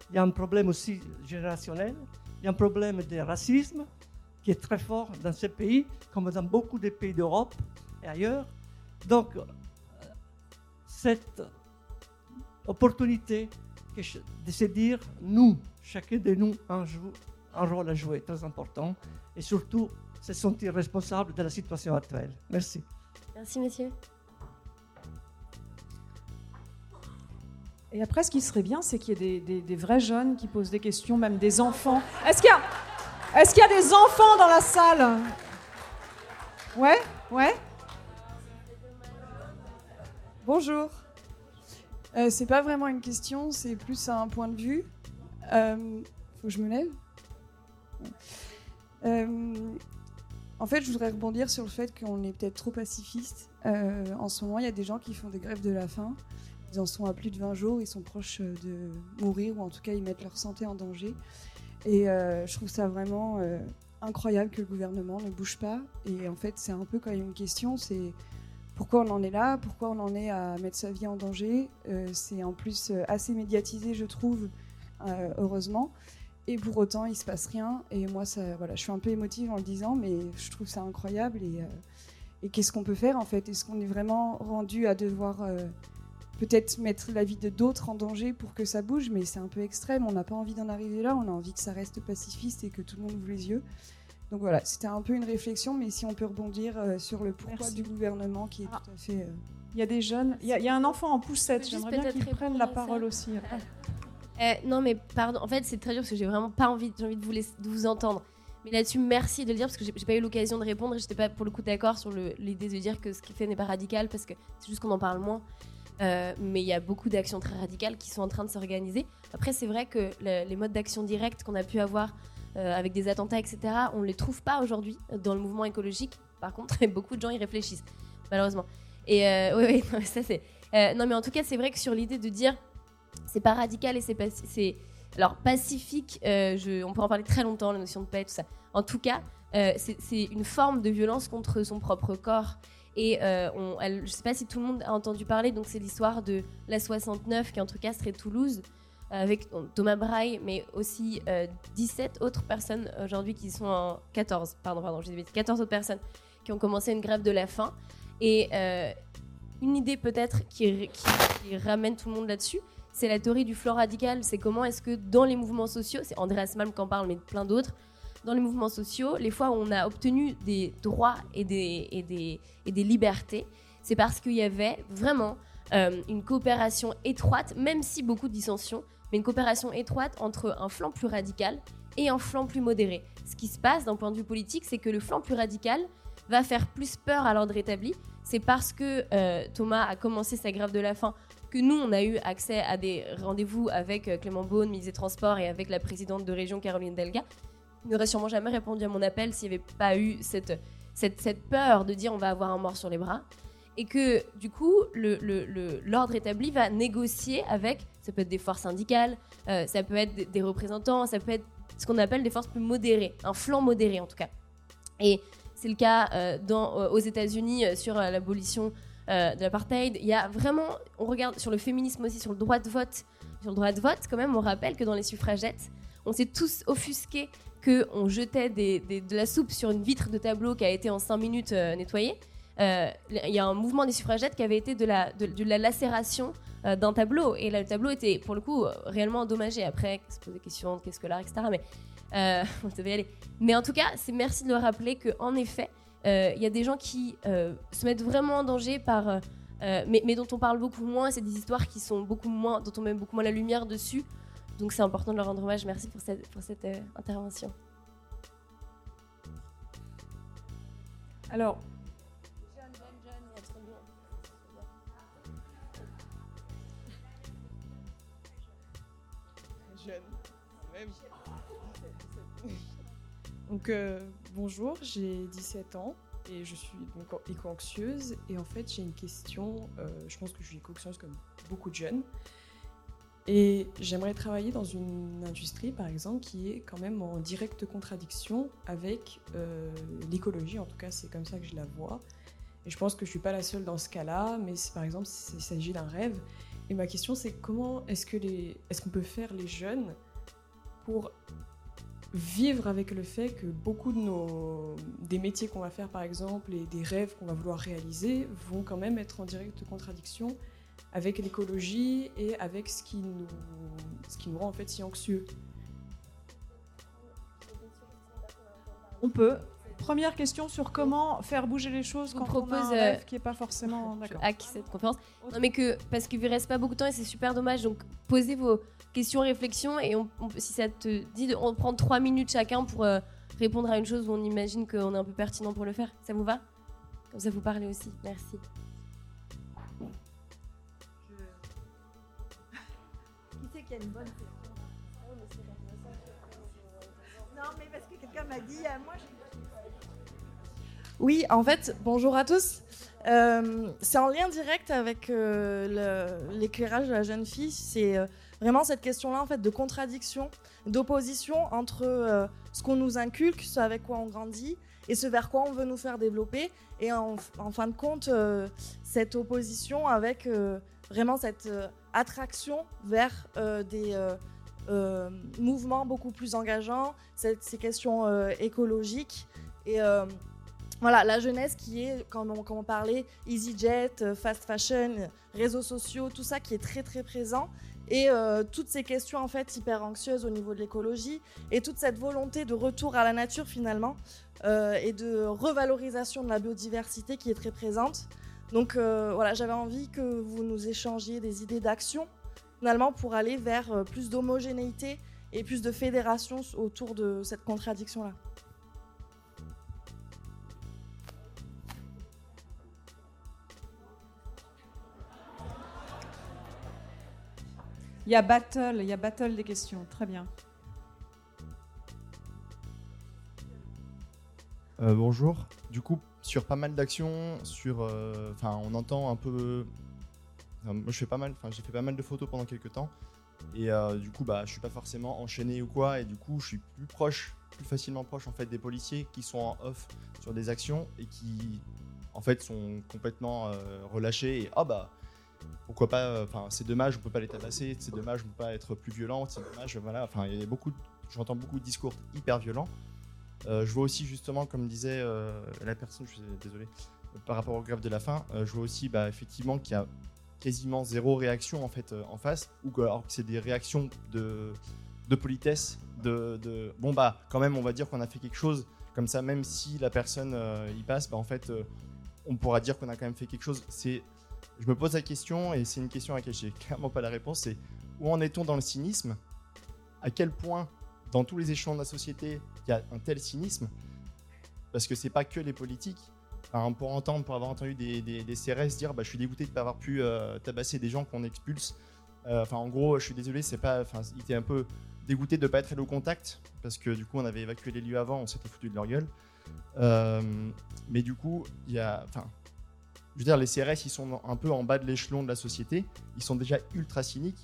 il y a un problème aussi générationnel, il y a un problème de racisme qui est très fort dans ce pays, comme dans beaucoup de pays d'Europe et ailleurs. Donc, cette opportunité de se dire, nous, chacun de nous a un, rôle à jouer très important et surtout se sentir responsable de la situation actuelle. Merci. Merci, monsieur. Et après, ce qui serait bien, c'est qu'il y ait des, vrais jeunes qui posent des questions, même des enfants. Est-ce qu'il y a, est-ce qu'il y a des enfants dans la salle? Ouais, ouais. Bonjour. Euh, c'est pas vraiment une question, c'est plus un point de vue. Euh, faut que je me lève. Euh, en fait, je voudrais rebondir sur le fait qu'on est peut-être trop pacifiste. Euh, en ce moment, il y a des gens qui font des grèves de la faim. Ils en sont à plus de 20 jours, ils sont proches de mourir, ou en tout cas, ils mettent leur santé en danger. Et je trouve ça vraiment incroyable que le gouvernement ne bouge pas. Et en fait, c'est un peu quand même une question, c'est pourquoi on en est là, pourquoi on en est à mettre sa vie en danger? c'est en plus assez médiatisé, je trouve, heureusement. Et pour autant, il se passe rien. Et moi, ça, voilà, je suis un peu émotive en le disant, mais je trouve ça incroyable. Et, euh, qu'est-ce qu'on peut faire en fait? Est-ce qu'on est vraiment rendu à devoir euh, peut-être mettre la vie de d'autres en danger pour que ça bouge? Mais c'est un peu extrême. On n'a pas envie d'en arriver là. On a envie que ça reste pacifiste et que tout le monde ouvre les yeux. Donc voilà, c'était un peu une réflexion, mais si on peut rebondir sur le pourquoi du gouvernement qui est ah. tout à fait Il y a des jeunes. Il y a, il y a un enfant en poussette. J'aimerais bien peut-être qu'il prenne répondre la ça. parole aussi. Euh, non, mais pardon. En fait, c'est très dur parce que j'ai vraiment pas envie, envie de vous, entendre. Mais là-dessus, merci de le dire parce que j'ai pas eu l'occasion de répondre et j'étais pas pour le coup d'accord sur l'idée de dire que ce qui fait n'est pas radical parce que c'est juste qu'on en parle moins. Euh, mais il y a beaucoup d'actions très radicales qui sont en train de s'organiser. Après, c'est vrai que le- les modes d'action directs qu'on a pu avoir euh, avec des attentats, etc., on les trouve pas aujourd'hui dans le mouvement écologique. Par contre, [LAUGHS] beaucoup de gens y réfléchissent, malheureusement. Et euh, [LAUGHS] oui, oui, ça c'est. non, mais en tout cas, c'est vrai que sur l'idée de dire c'est pas radical et c'est alors pacifique euh, je, on peut en parler très longtemps la notion de paix tout ça. En tout cas euh, c'est une forme de violence contre son propre corps. Et euh, je sais pas si tout le monde a entendu parler donc c'est l'histoire de la 69 qui est entre Castres et Toulouse avec Thomas Braille mais aussi euh, 17 autres personnes aujourd'hui qui sont en 14 pardon pardon dit 14 autres personnes qui ont commencé une grève de la faim. Et une idée peut-être qui ramène tout le monde là-dessus, c'est la théorie du flanc radical. C'est comment est-ce que dans les mouvements sociaux, c'est Andreas Malm qui en parle, mais plein d'autres, dans les mouvements sociaux, les fois où on a obtenu des droits et des, et des, et des libertés, c'est parce qu'il y avait vraiment euh, une coopération étroite, même si beaucoup de dissensions, mais une coopération étroite entre un flanc plus radical et un flanc plus modéré. Ce qui se passe d'un point de vue politique, c'est que le flanc plus radical va faire plus peur à l'ordre établi. C'est parce que euh, Thomas a commencé sa grève de la faim que nous, on a eu accès à des rendez-vous avec euh, Clément Beaune, ministre des Transports, et avec la présidente de région, Caroline Delga. N'aurait sûrement jamais répondu à mon appel s'il n'y avait pas eu cette, cette, peur de dire on va avoir un mort sur les bras. Et que du coup, l'ordre établi va négocier avec, ça peut être des forces syndicales, euh, ça peut être des, représentants, ça peut être ce qu'on appelle des forces plus modérées, un flanc modéré en tout cas. Et c'est le cas euh, aux États-Unis sur l'abolition euh, de l'apartheid. Il y a vraiment, on regarde sur le féminisme aussi, sur le droit de vote. Sur le droit de vote, quand même, on rappelle que dans les suffragettes, on s'est tous offusqués qu'on jetait de la soupe sur une vitre de tableau qui a été en 5 minutes euh, nettoyée. Euh, Il y a un mouvement des suffragettes qui avait été de la, lacération d'un tableau. Et là, le tableau était, pour le coup, réellement endommagé. Après, se poser des questions, qu'est-ce que l'art, etc. Mais [LAUGHS] on devait y aller. Mais en tout cas, c'est merci de le rappeler qu'en effet, il y a des gens qui euh, se mettent vraiment en danger par. euh, euh, mais, mais dont on parle beaucoup moins, c'est des histoires qui sont beaucoup moins, dont on met beaucoup moins la lumière dessus. Donc c'est important de leur rendre hommage. Merci pour cette, pour cette euh, intervention. Alors, jeune. Même. Donc euh, bonjour, j'ai 17 ans et je suis donc éco-anxieuse. Et en fait j'ai une question, euh, je pense que je suis éco-anxieuse comme beaucoup de jeunes. Et j'aimerais travailler dans une industrie par exemple qui est quand même en directe contradiction avec euh, l'écologie, en tout cas c'est comme ça que je la vois. Et je pense que je suis pas la seule dans ce cas-là, mais par exemple il s'agit d'un rêve. Et ma question c'est comment est-ce qu'on peut faire les jeunes pour vivre avec le fait que beaucoup de nos des métiers qu'on va faire par exemple et des rêves qu'on va vouloir réaliser vont quand même être en directe contradiction avec l'écologie et avec ce qui nous ce qui nous rend en fait si anxieux. on peut. Première question sur comment faire bouger les choses quand on a propose, un euh, rêve qui n'est pas forcément [LAUGHS] d'accord. hack cette conférence. Non, mais que parce qu'il ne reste pas beaucoup de temps et c'est super dommage. Donc, posez vos questions, réflexions et on, on peut- si ça te dit, de- on prend trois minutes chacun pour euh, répondre à une chose où on imagine qu'on est un peu pertinent pour le faire. Ça vous va? Comme ça, vous parlez aussi. Merci. [LAUGHS] Qui c'est qui a une bonne question? Non, mais parce que quelqu'un m'a dit, euh, moi, Oui, en fait, bonjour à tous. Euh, c'est en lien direct avec euh, l'éclairage de la jeune fille. C'est euh, vraiment cette question-là, en fait, de contradiction, d'opposition entre ce qu'on nous inculque, ce avec quoi on grandit, et ce vers quoi on veut nous faire développer. Et en, fin de compte, cette opposition avec vraiment cette attraction vers des mouvements beaucoup plus engageants, cette- ces questions écologiques. Et voilà, la jeunesse qui est, comme on, parlait, EasyJet, euh, fast fashion, réseaux sociaux, tout ça qui est très très présent. Et euh, toutes ces questions en fait hyper anxieuses au niveau de l'écologie et toute cette volonté de retour à la nature finalement euh, et de revalorisation de la biodiversité qui est très présente. Donc voilà, j'avais envie que vous nous échangiez des idées d'action, finalement, pour aller vers plus d'homogénéité et plus de fédération autour de cette contradiction-là. Il y a battle, il y a battle des questions. Très bien. Euh, bonjour. Du coup, sur pas mal d'actions, sur, euh, enfin, on entend un peu. moi, je fais pas mal. Enfin, j'ai fait pas mal de photos pendant quelques temps, et euh, du coup, bah, je suis pas forcément enchaîné ou quoi, et du coup, je suis plus proche, plus facilement proche en fait des policiers qui sont en off sur des actions et qui, en fait, sont complètement relâchés et ah bah. Pourquoi pas euh, Enfin, c'est dommage, on peut pas les tabasser. C'est dommage, on peut pas être plus violent. C'est dommage, voilà. Enfin, il y a beaucoup. J'entends beaucoup de discours hyper violents. Euh, je vois aussi justement, comme disait euh, la personne, je suis désolé, par rapport au grève de la faim, euh, je vois aussi bah, effectivement qu'il y a quasiment zéro réaction en fait en face, ou alors que c'est des réactions de, de politesse, de, de- bon bah quand même on va dire qu'on a fait quelque chose, comme ça même si la personne y passe, bah, en fait on pourra dire qu'on a quand même fait quelque chose. C'est, je me pose la question et c'est une question à laquelle j'ai clairement pas la réponse, c'est où en est-on dans le cynisme? À quel point dans tous les échelons de la société, il y a un tel cynisme, parce que c'est pas que les politiques. Pour entendre, pour avoir entendu des, CRS dire, bah, je suis dégoûté de pas avoir pu euh, tabasser des gens qu'on expulse. Euh, Enfin, en gros, je suis désolé, c'est pas. Il était un peu dégoûté de pas être allé au contact, parce que du coup, on avait évacué les lieux avant, on s'était foutu de leur gueule. Euh, mais du coup, il y a. je veux dire, les CRS, ils sont un peu en bas de l'échelon de la société. Ils sont déjà ultra cyniques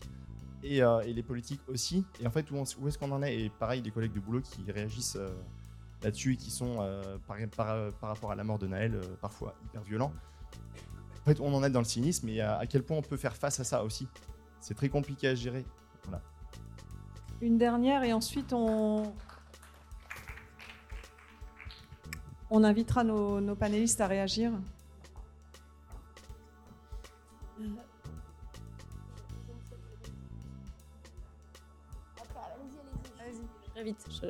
et, euh, les politiques aussi. Et en fait, où, est-ce qu'on en est? Et pareil, des collègues de boulot qui réagissent euh, là-dessus et qui sont, euh, par, rapport à la mort de Naël, parfois hyper violents. En fait, on en est dans le cynisme et à, quel point on peut faire face à ça aussi? C'est très compliqué à gérer. Voilà. Une dernière et ensuite on. On invitera nos panélistes à réagir. Je,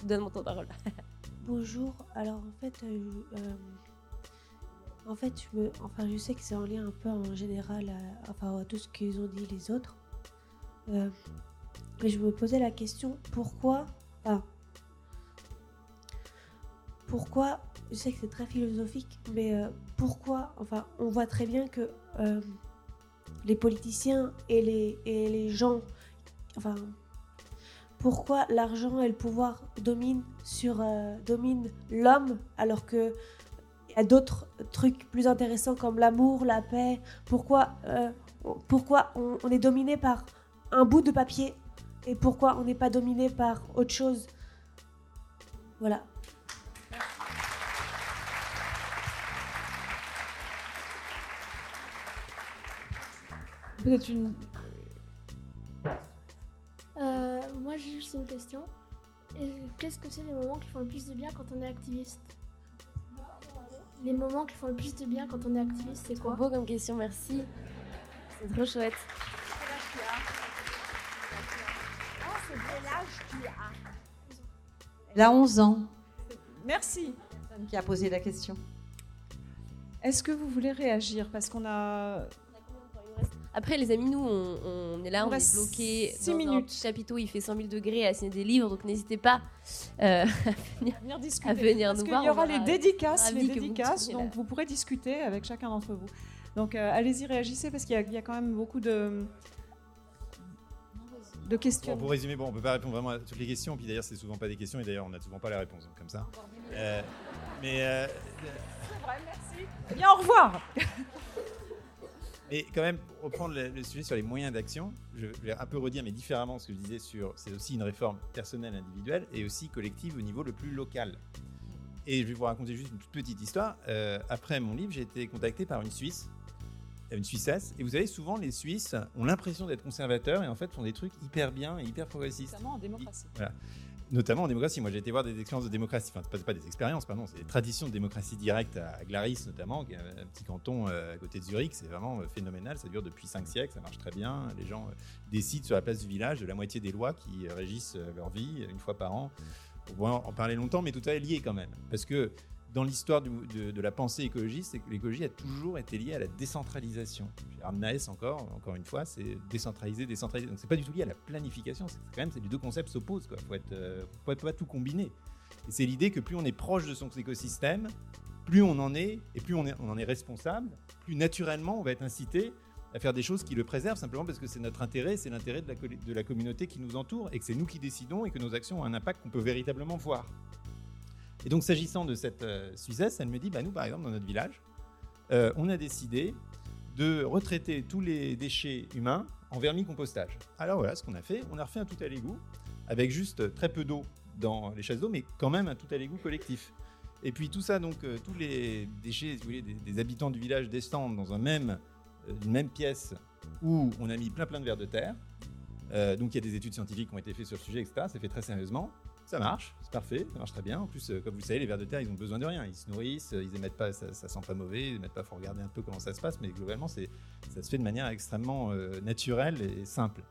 je donne mon temps de parole. [LAUGHS] Bonjour. Alors en fait, euh, euh, en fait, je sais que c'est en lien un peu en général, à, enfin, à tout ce qu'ils ont dit les autres. Euh, mais je me posais la question pourquoi, enfin, pourquoi, je sais que c'est très philosophique, mais euh, pourquoi, enfin, on voit très bien que les politiciens et les, et les gens, enfin, pourquoi l'argent et le pouvoir dominent sur euh, l'homme alors que y a d'autres trucs plus intéressants comme l'amour, la paix. Pourquoi euh, pourquoi on, on est dominé par un bout de papier et pourquoi on n'est pas dominé par autre chose? Voilà. Peut-être une. Moi j'ai juste une question. Et Qu'est-ce que c'est les moments qui font le plus de bien quand on est activiste? Les moments qui font le plus de bien quand on est activiste, c'est quoi? Beau comme question, merci. C'est trop chouette. c'est quel âge tu as Elle a 11 ans. Merci. Qui a posé la question. Est-ce que vous voulez réagir? Parce qu'on a. Après, les amis, nous, on, on est là, On on, est bloqué six dans un minutes. petit chapiteau, il fait 100 000 degrés à signer des livres, donc n'hésitez pas euh, [LAUGHS] à venir, venir discuter. à venir Parce nous qu'il voir. y aura on les dédicaces, les vous dédicaces, donc là. vous pourrez discuter avec chacun d'entre vous. Donc euh, allez-y, réagissez parce qu'il y, a- il y a quand même beaucoup de, de questions. Bon, pour résumer, bon, on peut pas répondre vraiment à toutes les questions. Puis d'ailleurs, c'est souvent pas des questions et d'ailleurs, on n'a souvent pas les réponses donc comme ça. Euh, mais euh, C'est vrai, merci. Eh bien, au revoir. [LAUGHS] Et quand même, pour reprendre le, le sujet sur les moyens d'action, je vais un peu redire, mais différemment, ce que je disais sur. C'est aussi une réforme personnelle, individuelle et aussi collective au niveau le plus local. Et je vais vous raconter juste une toute petite histoire. Euh, après mon livre, j'ai été contacté par une Suisse, une Suissesse. Et vous savez, souvent, les Suisses ont l'impression d'être conservateurs et en fait font des trucs hyper bien et hyper progressistes. Notamment en démocratie. Voilà. Notamment en démocratie. Moi, j'ai été voir des expériences de démocratie. Enfin, pas, pas des expériences, pardon. C'est des traditions de démocratie directe à Glaris, notamment, qui est un petit canton euh, à côté de Zurich. C'est vraiment euh, phénoménal. Ça dure depuis 5 siècles. Ça marche très bien. Les gens euh, décident sur la place du village de la moitié des lois qui régissent leur vie une fois par an. On pourrait en parler longtemps, mais tout ça est lié quand même. Parce que dans l'histoire de, la pensée écologiste, c'est que l'écologie a toujours été liée à la décentralisation. Arnaes encore, encore une fois, c'est décentraliser, décentraliser. Donc c'est pas du tout lié à la planification. C'est quand même ces deux concepts s'opposent. Faut être, euh, faut pas, pas tout combiner. Et c'est l'idée que plus on est proche de son écosystème, plus on en est et plus on, en est responsable, plus naturellement on va être incité à faire des choses qui le préservent simplement parce que c'est notre intérêt, c'est l'intérêt de la communauté qui nous entoure et que c'est nous qui décidons et que nos actions ont un impact qu'on peut véritablement voir. Et donc, s'agissant de cette euh, elle me dit bah, nous, par exemple, dans notre village, euh, on a décidé de retraiter tous les déchets humains en vermicompostage. Alors voilà ce qu'on a fait on a refait un tout à l'égout avec juste très peu d'eau dans les chasses d'eau, mais quand même un tout à l'égout collectif. Et puis tout ça, donc euh, tous les déchets si vous voulez, des, habitants du village descendent dans un même, euh, une même pièce où on a mis plein plein de vers de terre. Donc il y a des études scientifiques qui ont été faites sur le sujet, etc. C'est fait très sérieusement. Ça marche, c'est parfait, ça marche très bien. En plus, euh, comme vous le savez, les vers de terre, ils ont besoin de rien. Ils se nourrissent, euh, ils émettent pas, ça, ça sent pas mauvais, ils émettent pas. Faut regarder un peu comment ça se passe, mais globalement, c'est, ça se fait de manière extrêmement euh, naturelle et simple.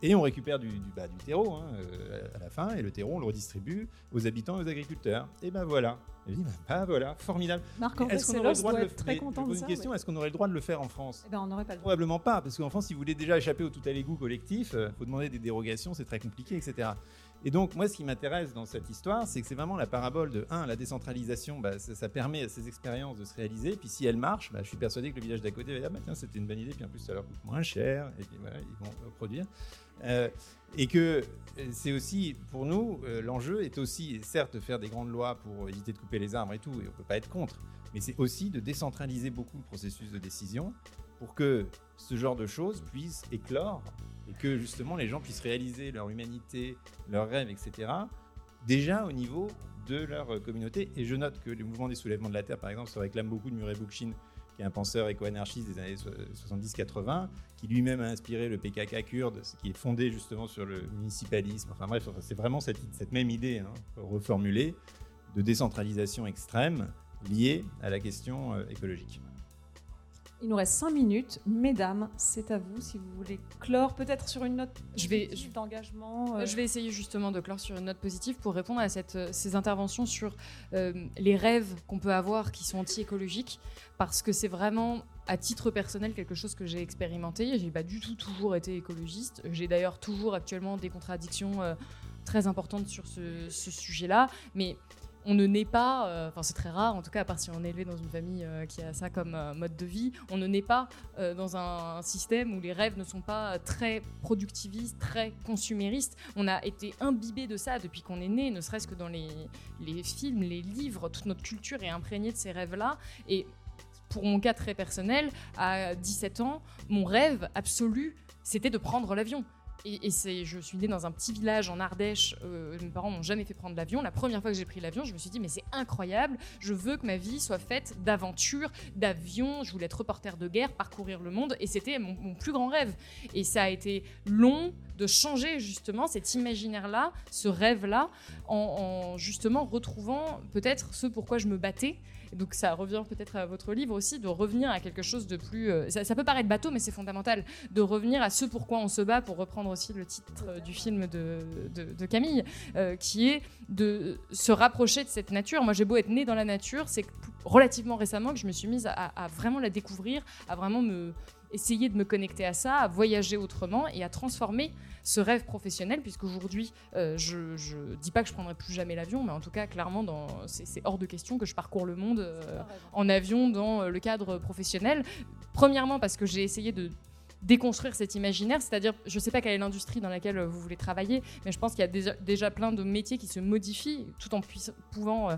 Et on récupère du, du, bah, du terreau hein, à la fin, et le terreau, on le redistribue aux habitants et aux agriculteurs. Et ben voilà. Et dis, bah, bah, voilà, formidable. Marc-André Est-ce qu'on aurait le droit de le très content de ça, une question, ouais. est-ce qu'on aurait le droit de le faire en France? Eh ben, on n'aurait pas le droit. Probablement pas, parce qu'en France, si vous voulez déjà échapper au tout à l'égout collectif, il faut demander des dérogations, c'est très compliqué, etc. Et donc, moi, ce qui m'intéresse dans cette histoire, c'est que c'est vraiment la parabole de 1. La décentralisation, bah, ça, permet à ces expériences de se réaliser. Puis si elles marchent, bah, je suis persuadé que le village d'à côté va dire bah, tiens, c'était une bonne idée, puis en plus, ça leur coûte moins cher, et puis voilà, ils vont produire. Euh, et que euh, c'est aussi, pour nous, euh, l'enjeu est aussi, certes, de faire des grandes lois pour éviter de couper les arbres et tout, et on ne peut pas être contre, mais c'est aussi de décentraliser beaucoup le processus de décision pour que ce genre de choses puisse éclore et que justement les gens puissent réaliser leur humanité, leurs rêves, etc. déjà au niveau de leur euh, communauté. Et je note que le mouvement des soulèvements de la Terre, par exemple, se réclame beaucoup de Murray Bookchin, qui est un penseur éco-anarchiste des années so- 70-80, qui lui-même a inspiré le PKK kurde, qui est fondé justement sur le municipalisme. Enfin bref, c'est vraiment cette, cette même idée, hein, reformulée, de décentralisation extrême liée à la question euh, écologique. Il nous reste 5 minutes. Mesdames, c'est à vous si vous voulez clore peut-être sur une note Je vais- d'engagement. euh, Je vais essayer justement de clore sur une note positive pour répondre à cette, euh, ces interventions sur euh, les rêves qu'on peut avoir qui sont anti-écologiques, parce que c'est vraiment à titre personnel quelque chose que j'ai expérimenté. J'ai pas du tout toujours été écologiste. J'ai d'ailleurs toujours actuellement des contradictions euh, très importantes sur ce, ce sujet-là, mais on ne naît pas, euh, enfin c'est très rare en tout cas, à part si on est élevé dans une famille euh, qui a ça comme euh, mode de vie, on ne naît pas dans un système où les rêves ne sont pas très productivistes, très consuméristes. On a été imbibé de ça depuis qu'on est né, ne serait-ce que dans les, les films, les livres, toute notre culture est imprégnée de ces rêves-là. Et pour mon cas très personnel, à 17 ans, mon rêve absolu, c'était de prendre l'avion. Et, c'est, je suis née dans un petit village en Ardèche. euh, mes parents m'ont jamais fait prendre l'avion. La première fois que j'ai pris l'avion, je me suis dit mais c'est incroyable. Je veux que ma vie soit faite d'aventures, d'avions. Je voulais être reporter de guerre, parcourir le monde, et c'était mon, mon plus grand rêve. Et ça a été long de changer justement cet imaginaire-là, ce rêve-là, en, en justement retrouvant peut-être ce pourquoi je me battais. Donc ça revient peut-être à votre livre aussi, de revenir à quelque chose de plus... euh, ça, peut paraître bateau, mais c'est fondamental, de revenir à ce pourquoi on se bat, pour reprendre aussi le titre euh, du film de, de- Camille, euh, qui est de se rapprocher de cette nature. Moi j'ai beau être née dans la nature, c'est relativement récemment que je me suis mise à vraiment la découvrir, à vraiment me essayer de me connecter à ça, à voyager autrement et à transformer ce rêve professionnel, puisqu'aujourd'hui, euh, je ne dis pas que je prendrai plus jamais l'avion, mais en tout cas, clairement, c'est hors de question que je parcours le monde euh, en avion dans euh, le cadre professionnel. Premièrement, parce que j'ai essayé de déconstruire cet imaginaire, c'est-à-dire, je ne sais pas quelle est l'industrie dans laquelle euh, vous voulez travailler, mais je pense qu'il y a déjà, déjà plein de métiers qui se modifient tout en pouvant euh,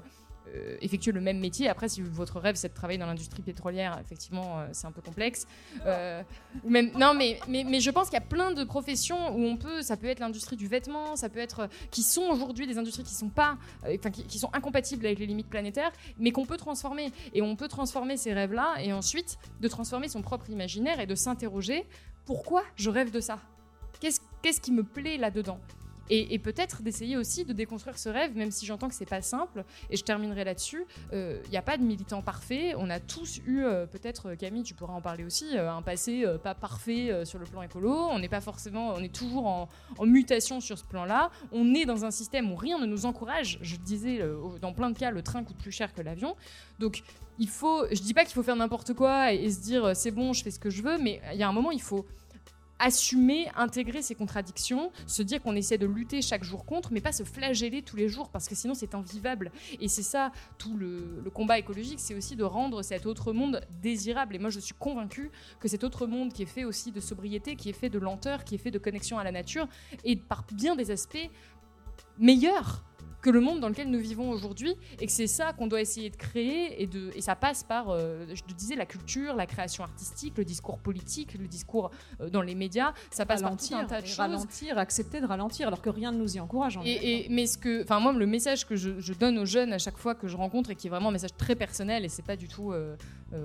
effectuer le même métier. Après, si votre rêve c'est de travailler dans l'industrie pétrolière, effectivement, euh, c'est un peu complexe. Euh, ou même, non, mais, mais, je pense qu'il y a plein de professions où on peut, ça peut être l'industrie du vêtement, ça peut être, euh, qui sont aujourd'hui des industries qui sont pas, euh, qui, sont incompatibles avec les limites planétaires, mais qu'on peut transformer. Et on peut transformer ces rêves-là, et ensuite de transformer son propre imaginaire et de s'interroger pourquoi je rêve de ça? Qu'est-ce qu'est-ce qui me plaît là-dedans? Et, peut-être d'essayer aussi de déconstruire ce rêve, même si j'entends que c'est pas simple. Et je terminerai là-dessus. Il n'y a pas de militant parfait. On a tous eu, euh, peut-être Camille, tu pourras en parler aussi, euh, un passé euh, pas parfait euh, sur le plan écolo. On n'est pas forcément, on est toujours en, mutation sur ce plan-là. On est dans un système où rien ne nous encourage. Je disais, euh, dans plein de cas, le train coûte plus cher que l'avion. Donc, il faut, je dis pas qu'il faut faire n'importe quoi et, se dire euh, c'est bon, je fais ce que je veux, mais il y a un moment, il faut assumer, intégrer ces contradictions, se dire qu'on essaie de lutter chaque jour contre, mais pas se flageller tous les jours, parce que sinon c'est invivable. Et c'est ça, tout le, combat écologique, c'est aussi de rendre cet autre monde désirable. Et moi, je suis convaincue que cet autre monde qui est fait aussi de sobriété, qui est fait de lenteur, qui est fait de connexion à la nature, est par bien des aspects meilleur que le monde dans lequel nous vivons aujourd'hui et que c'est ça qu'on doit essayer de créer et, de, et ça passe par, euh, je te disais, la culture, la création artistique, le discours politique, le discours euh, dans les médias, ça passe par tout un ralentir, tas de choses. ralentir, accepter de ralentir, alors que rien ne nous y encourage. est Et, et- mais ce que, enfin moi, le message que je, je donne aux jeunes à chaque fois que je rencontre et qui est vraiment un message très personnel et c'est pas du tout, euh,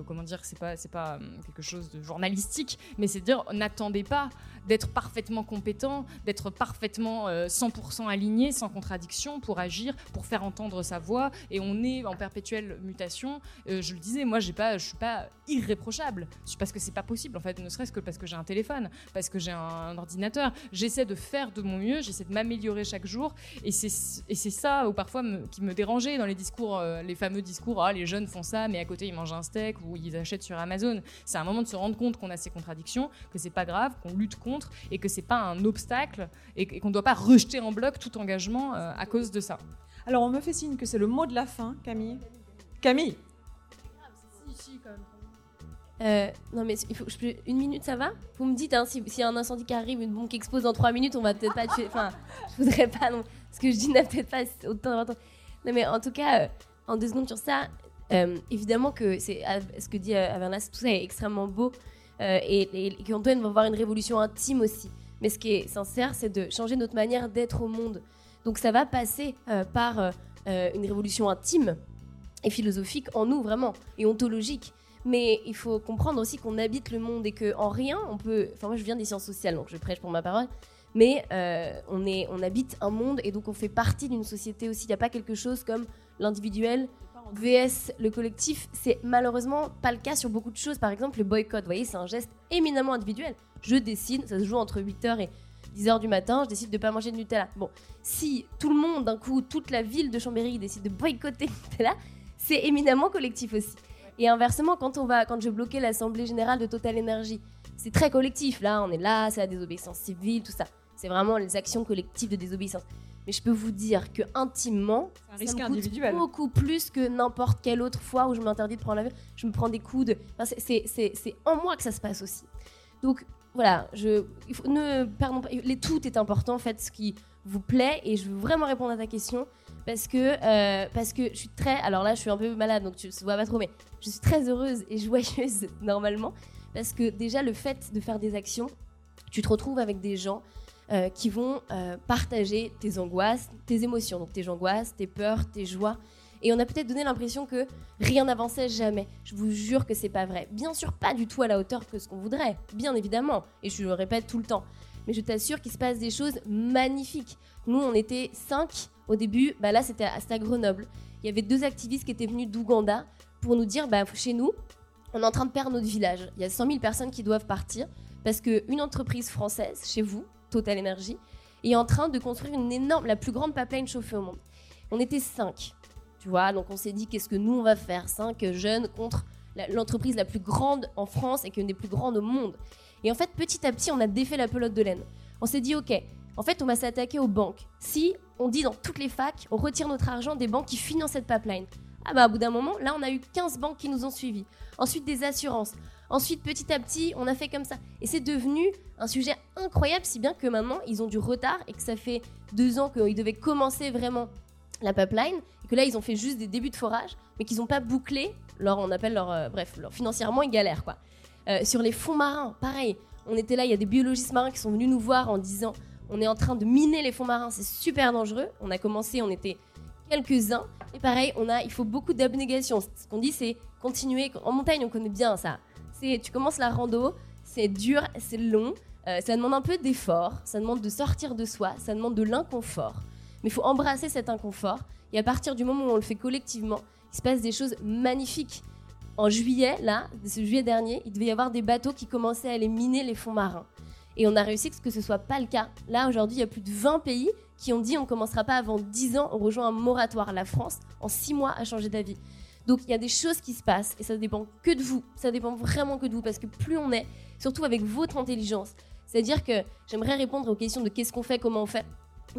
comment dire, c'est pas, c'est pas quelque chose de journalistique, mais c'est de dire n'attendez pas d'être parfaitement compétent, d'être parfaitement euh, 100% aligné, sans contradiction, pour agir, pour faire entendre sa voix. Et on est en perpétuelle mutation. Euh, je le disais, moi, j'ai pas, je suis pas irréprochable, parce que c'est pas possible en fait, ne serait-ce que parce que j'ai un téléphone, parce que j'ai un, ordinateur. J'essaie de faire de mon mieux, j'essaie de m'améliorer chaque jour, et c'est ça ou parfois qui me dérangeait dans les discours, euh, les fameux discours, ah les jeunes font ça, mais à côté ils mangent un steak ou ils achètent sur Amazon. C'est un moment de se rendre compte qu'on a ces contradictions, que c'est pas grave, qu'on lutte contre et que c'est pas un obstacle et, qu'on doit pas rejeter en bloc tout engagement euh, à cause de ça. Alors, on me fait signe que c'est le mot de la fin, Camille. Camille Euh, non mais il faut, je peux- une minute ça va? Vous me dites hein, si- s'il y a un incendie qui arrive, une bombe qui explose dans trois minutes, on va peut-être pas tuer. Enfin, [LAUGHS] je voudrais pas non. Ce que je dis n'a peut-être pas autant d'importance. Non mais en tout cas, euh, en deux secondes sur ça, euh, évidemment que c'est ce que dit euh, Avernas, tout ça est extrêmement beau euh, et, et, et qu'on doit avoir une révolution intime aussi. Mais ce qui est sincère, c'est de changer notre manière d'être au monde. Donc ça va passer euh, par euh, euh, une révolution intime et philosophique en nous vraiment et ontologique. Mais il faut comprendre aussi qu'on habite le monde et que en rien on peut. Enfin moi je viens des sciences sociales donc je prêche pour ma parole. Mais on est, on habite un monde et donc on fait partie d'une société aussi. Il n'y a pas quelque chose comme l'individuel vs le collectif. C'est malheureusement pas le cas sur beaucoup de choses. Par exemple le boycott. Vous voyez c'est un geste éminemment individuel. Je décide, ça se joue entre 8h et 10h du matin, je décide de pas manger de Nutella. Bon, si tout le monde, d'un coup, toute la ville de Chambéry décide de boycotter [LAUGHS] Nutella, c'est éminemment collectif aussi. Et inversement, quand, on va, quand je bloquais l'Assemblée Générale de Total Energy, c'est très collectif. Là, on est là, c'est la désobéissance civile, tout ça. C'est vraiment les actions collectives de désobéissance. Mais je peux vous dire que intimement, un risque ça me coûte beaucoup plus que n'importe quelle autre fois où je m'interdis de prendre l'avion. Je me prends des coups de. Enfin, c'est en moi que ça se passe aussi. Donc voilà, je, ne pardon pas, les, tout est important. Faites ce qui vous plaît et je veux vraiment répondre à ta question parce que euh, parce que je suis très. Alors là, je suis un peu malade donc tu ne vois pas trop, mais je suis très heureuse et joyeuse [LAUGHS] normalement parce que déjà le fait de faire des actions, tu te retrouves avec des gens euh, qui vont euh, partager tes angoisses, tes émotions, donc tes angoisses, tes peurs, tes joies. Et on a peut-être donné l'impression que rien n'avançait jamais. Je vous jure que c'est pas vrai. Bien sûr, pas du tout à la hauteur que ce qu'on voudrait, bien évidemment. Et je le répète tout le temps. Mais je t'assure qu'il se passe des choses magnifiques. Nous, on était cinq au début. Bah là, c'était à, à Grenoble. Il y avait deux activistes qui étaient venus d'Ouganda pour nous dire, bah, chez nous, on est en train de perdre notre village. Il y a 100 000 personnes qui doivent partir parce qu'une entreprise française, chez vous, Total Energy, est en train de construire une énorme, la plus grande pipeline chauffée au monde. On était cinq, donc on s'est dit qu'est-ce que nous on va faire, cinq jeunes contre l'entreprise la plus grande en France et qui est une des plus grandes au monde. Et en fait, petit à petit, on a défait la pelote de laine. On s'est dit, ok, en fait, on va s'attaquer aux banques. Si on dit dans toutes les facs, on retire notre argent des banques qui financent cette pipeline. Ah bah, au bout d'un moment, là, on a eu 15 banques qui nous ont suivis. Ensuite, des assurances. Ensuite, petit à petit, on a fait comme ça. Et c'est devenu un sujet incroyable, si bien que maintenant, ils ont du retard et que ça fait deux ans qu'ils devaient commencer vraiment la pipeline et que là, ils ont fait juste des débuts de forage, mais qu'ils n'ont pas bouclé leur, on appelle leur, euh, bref, financièrement, ils galèrent, quoi. Euh, sur les fonds marins, pareil. On était là, il y a des biologistes marins qui sont venus nous voir en disant on est en train de miner les fonds marins, c'est super dangereux. On a commencé, on était quelques-uns. Et pareil, on a, il faut beaucoup d'abnégation. Ce qu'on dit, c'est continuer. En montagne, on connaît bien ça. C'est, tu commences la rando, c'est dur, c'est long. Euh, ça demande un peu d'effort, ça demande de sortir de soi, ça demande de l'inconfort. Mais il faut embrasser cet inconfort. Et à partir du moment où on le fait collectivement, il se passe des choses magnifiques. En juillet, là, ce juillet dernier, il devait y avoir des bateaux qui commençaient à aller miner les fonds marins. Et on a réussi que ce ne soit pas le cas. Là, aujourd'hui, il y a plus de 20 pays qui ont dit on ne commencera pas avant 10 ans, on rejoint un moratoire. La France, en 6 mois, a changé d'avis. Donc il y a des choses qui se passent et ça dépend que de vous. Ça dépend vraiment que de vous parce que plus on est, surtout avec votre intelligence, c'est-à-dire que j'aimerais répondre aux questions de qu'est-ce qu'on fait, comment on fait,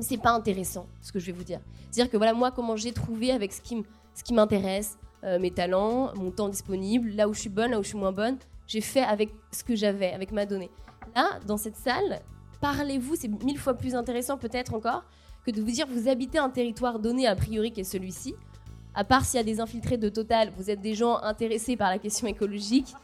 c'est pas intéressant ce que je vais vous dire. C'est-à-dire que voilà moi comment j'ai trouvé avec ce qui, ce qui m'intéresse, euh, mes talents, mon temps disponible, là où je suis bonne, là où je suis moins bonne, j'ai fait avec ce que j'avais, avec ma donnée. Là, dans cette salle, parlez-vous, c'est mille fois plus intéressant peut-être encore que de vous dire vous habitez un territoire donné a priori qui est celui-ci à part s'il y a des infiltrés de Total, vous êtes des gens intéressés par la question écologique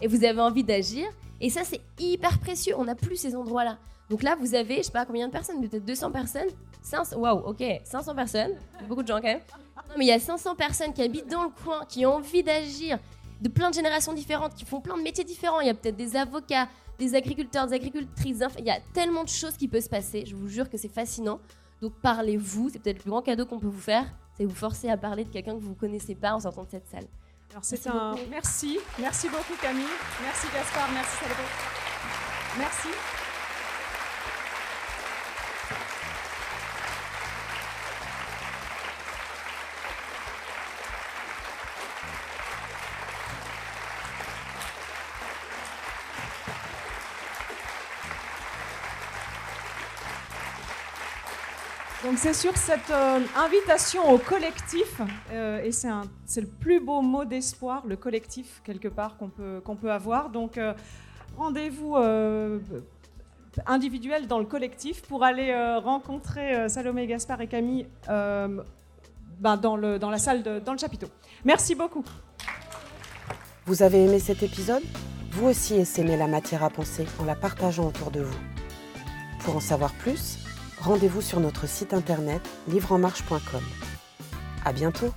et vous avez envie d'agir. Et ça, c'est hyper précieux. On n'a plus ces endroits-là. Donc là, vous avez, je sais pas combien de personnes, peut-être 200 personnes. 500, waouh, ok, 500 personnes. Beaucoup de gens quand même. Non, mais il y a 500 personnes qui habitent dans le coin, qui ont envie d'agir, de plein de générations différentes, qui font plein de métiers différents. Il y a peut-être des avocats, des agriculteurs, des agricultrices. Il y a tellement de choses qui peuvent se passer. Je vous jure que c'est fascinant. Donc parlez-vous, c'est peut-être le plus grand cadeau qu'on peut vous faire c'est vous forcer à parler de quelqu'un que vous ne connaissez pas en sortant de cette salle. Alors c'est un merci, merci beaucoup Camille, merci Gaspard, merci Salomé. Merci. C'est sur cette euh, invitation au collectif, euh, et c'est le plus beau mot d'espoir, le collectif quelque part qu'on peut, qu'on peut avoir. Donc euh, rendez-vous individuel dans le collectif pour aller rencontrer Salomé, Gaspard et Camille ben, dans, le, dans la salle, dans le chapiteau. Merci beaucoup. Vous avez aimé cet épisode? Vous aussi essayez la matière à penser en la partageant autour de vous. Pour en savoir plus, rendez-vous sur notre site internet livreenmarche.com. À bientôt!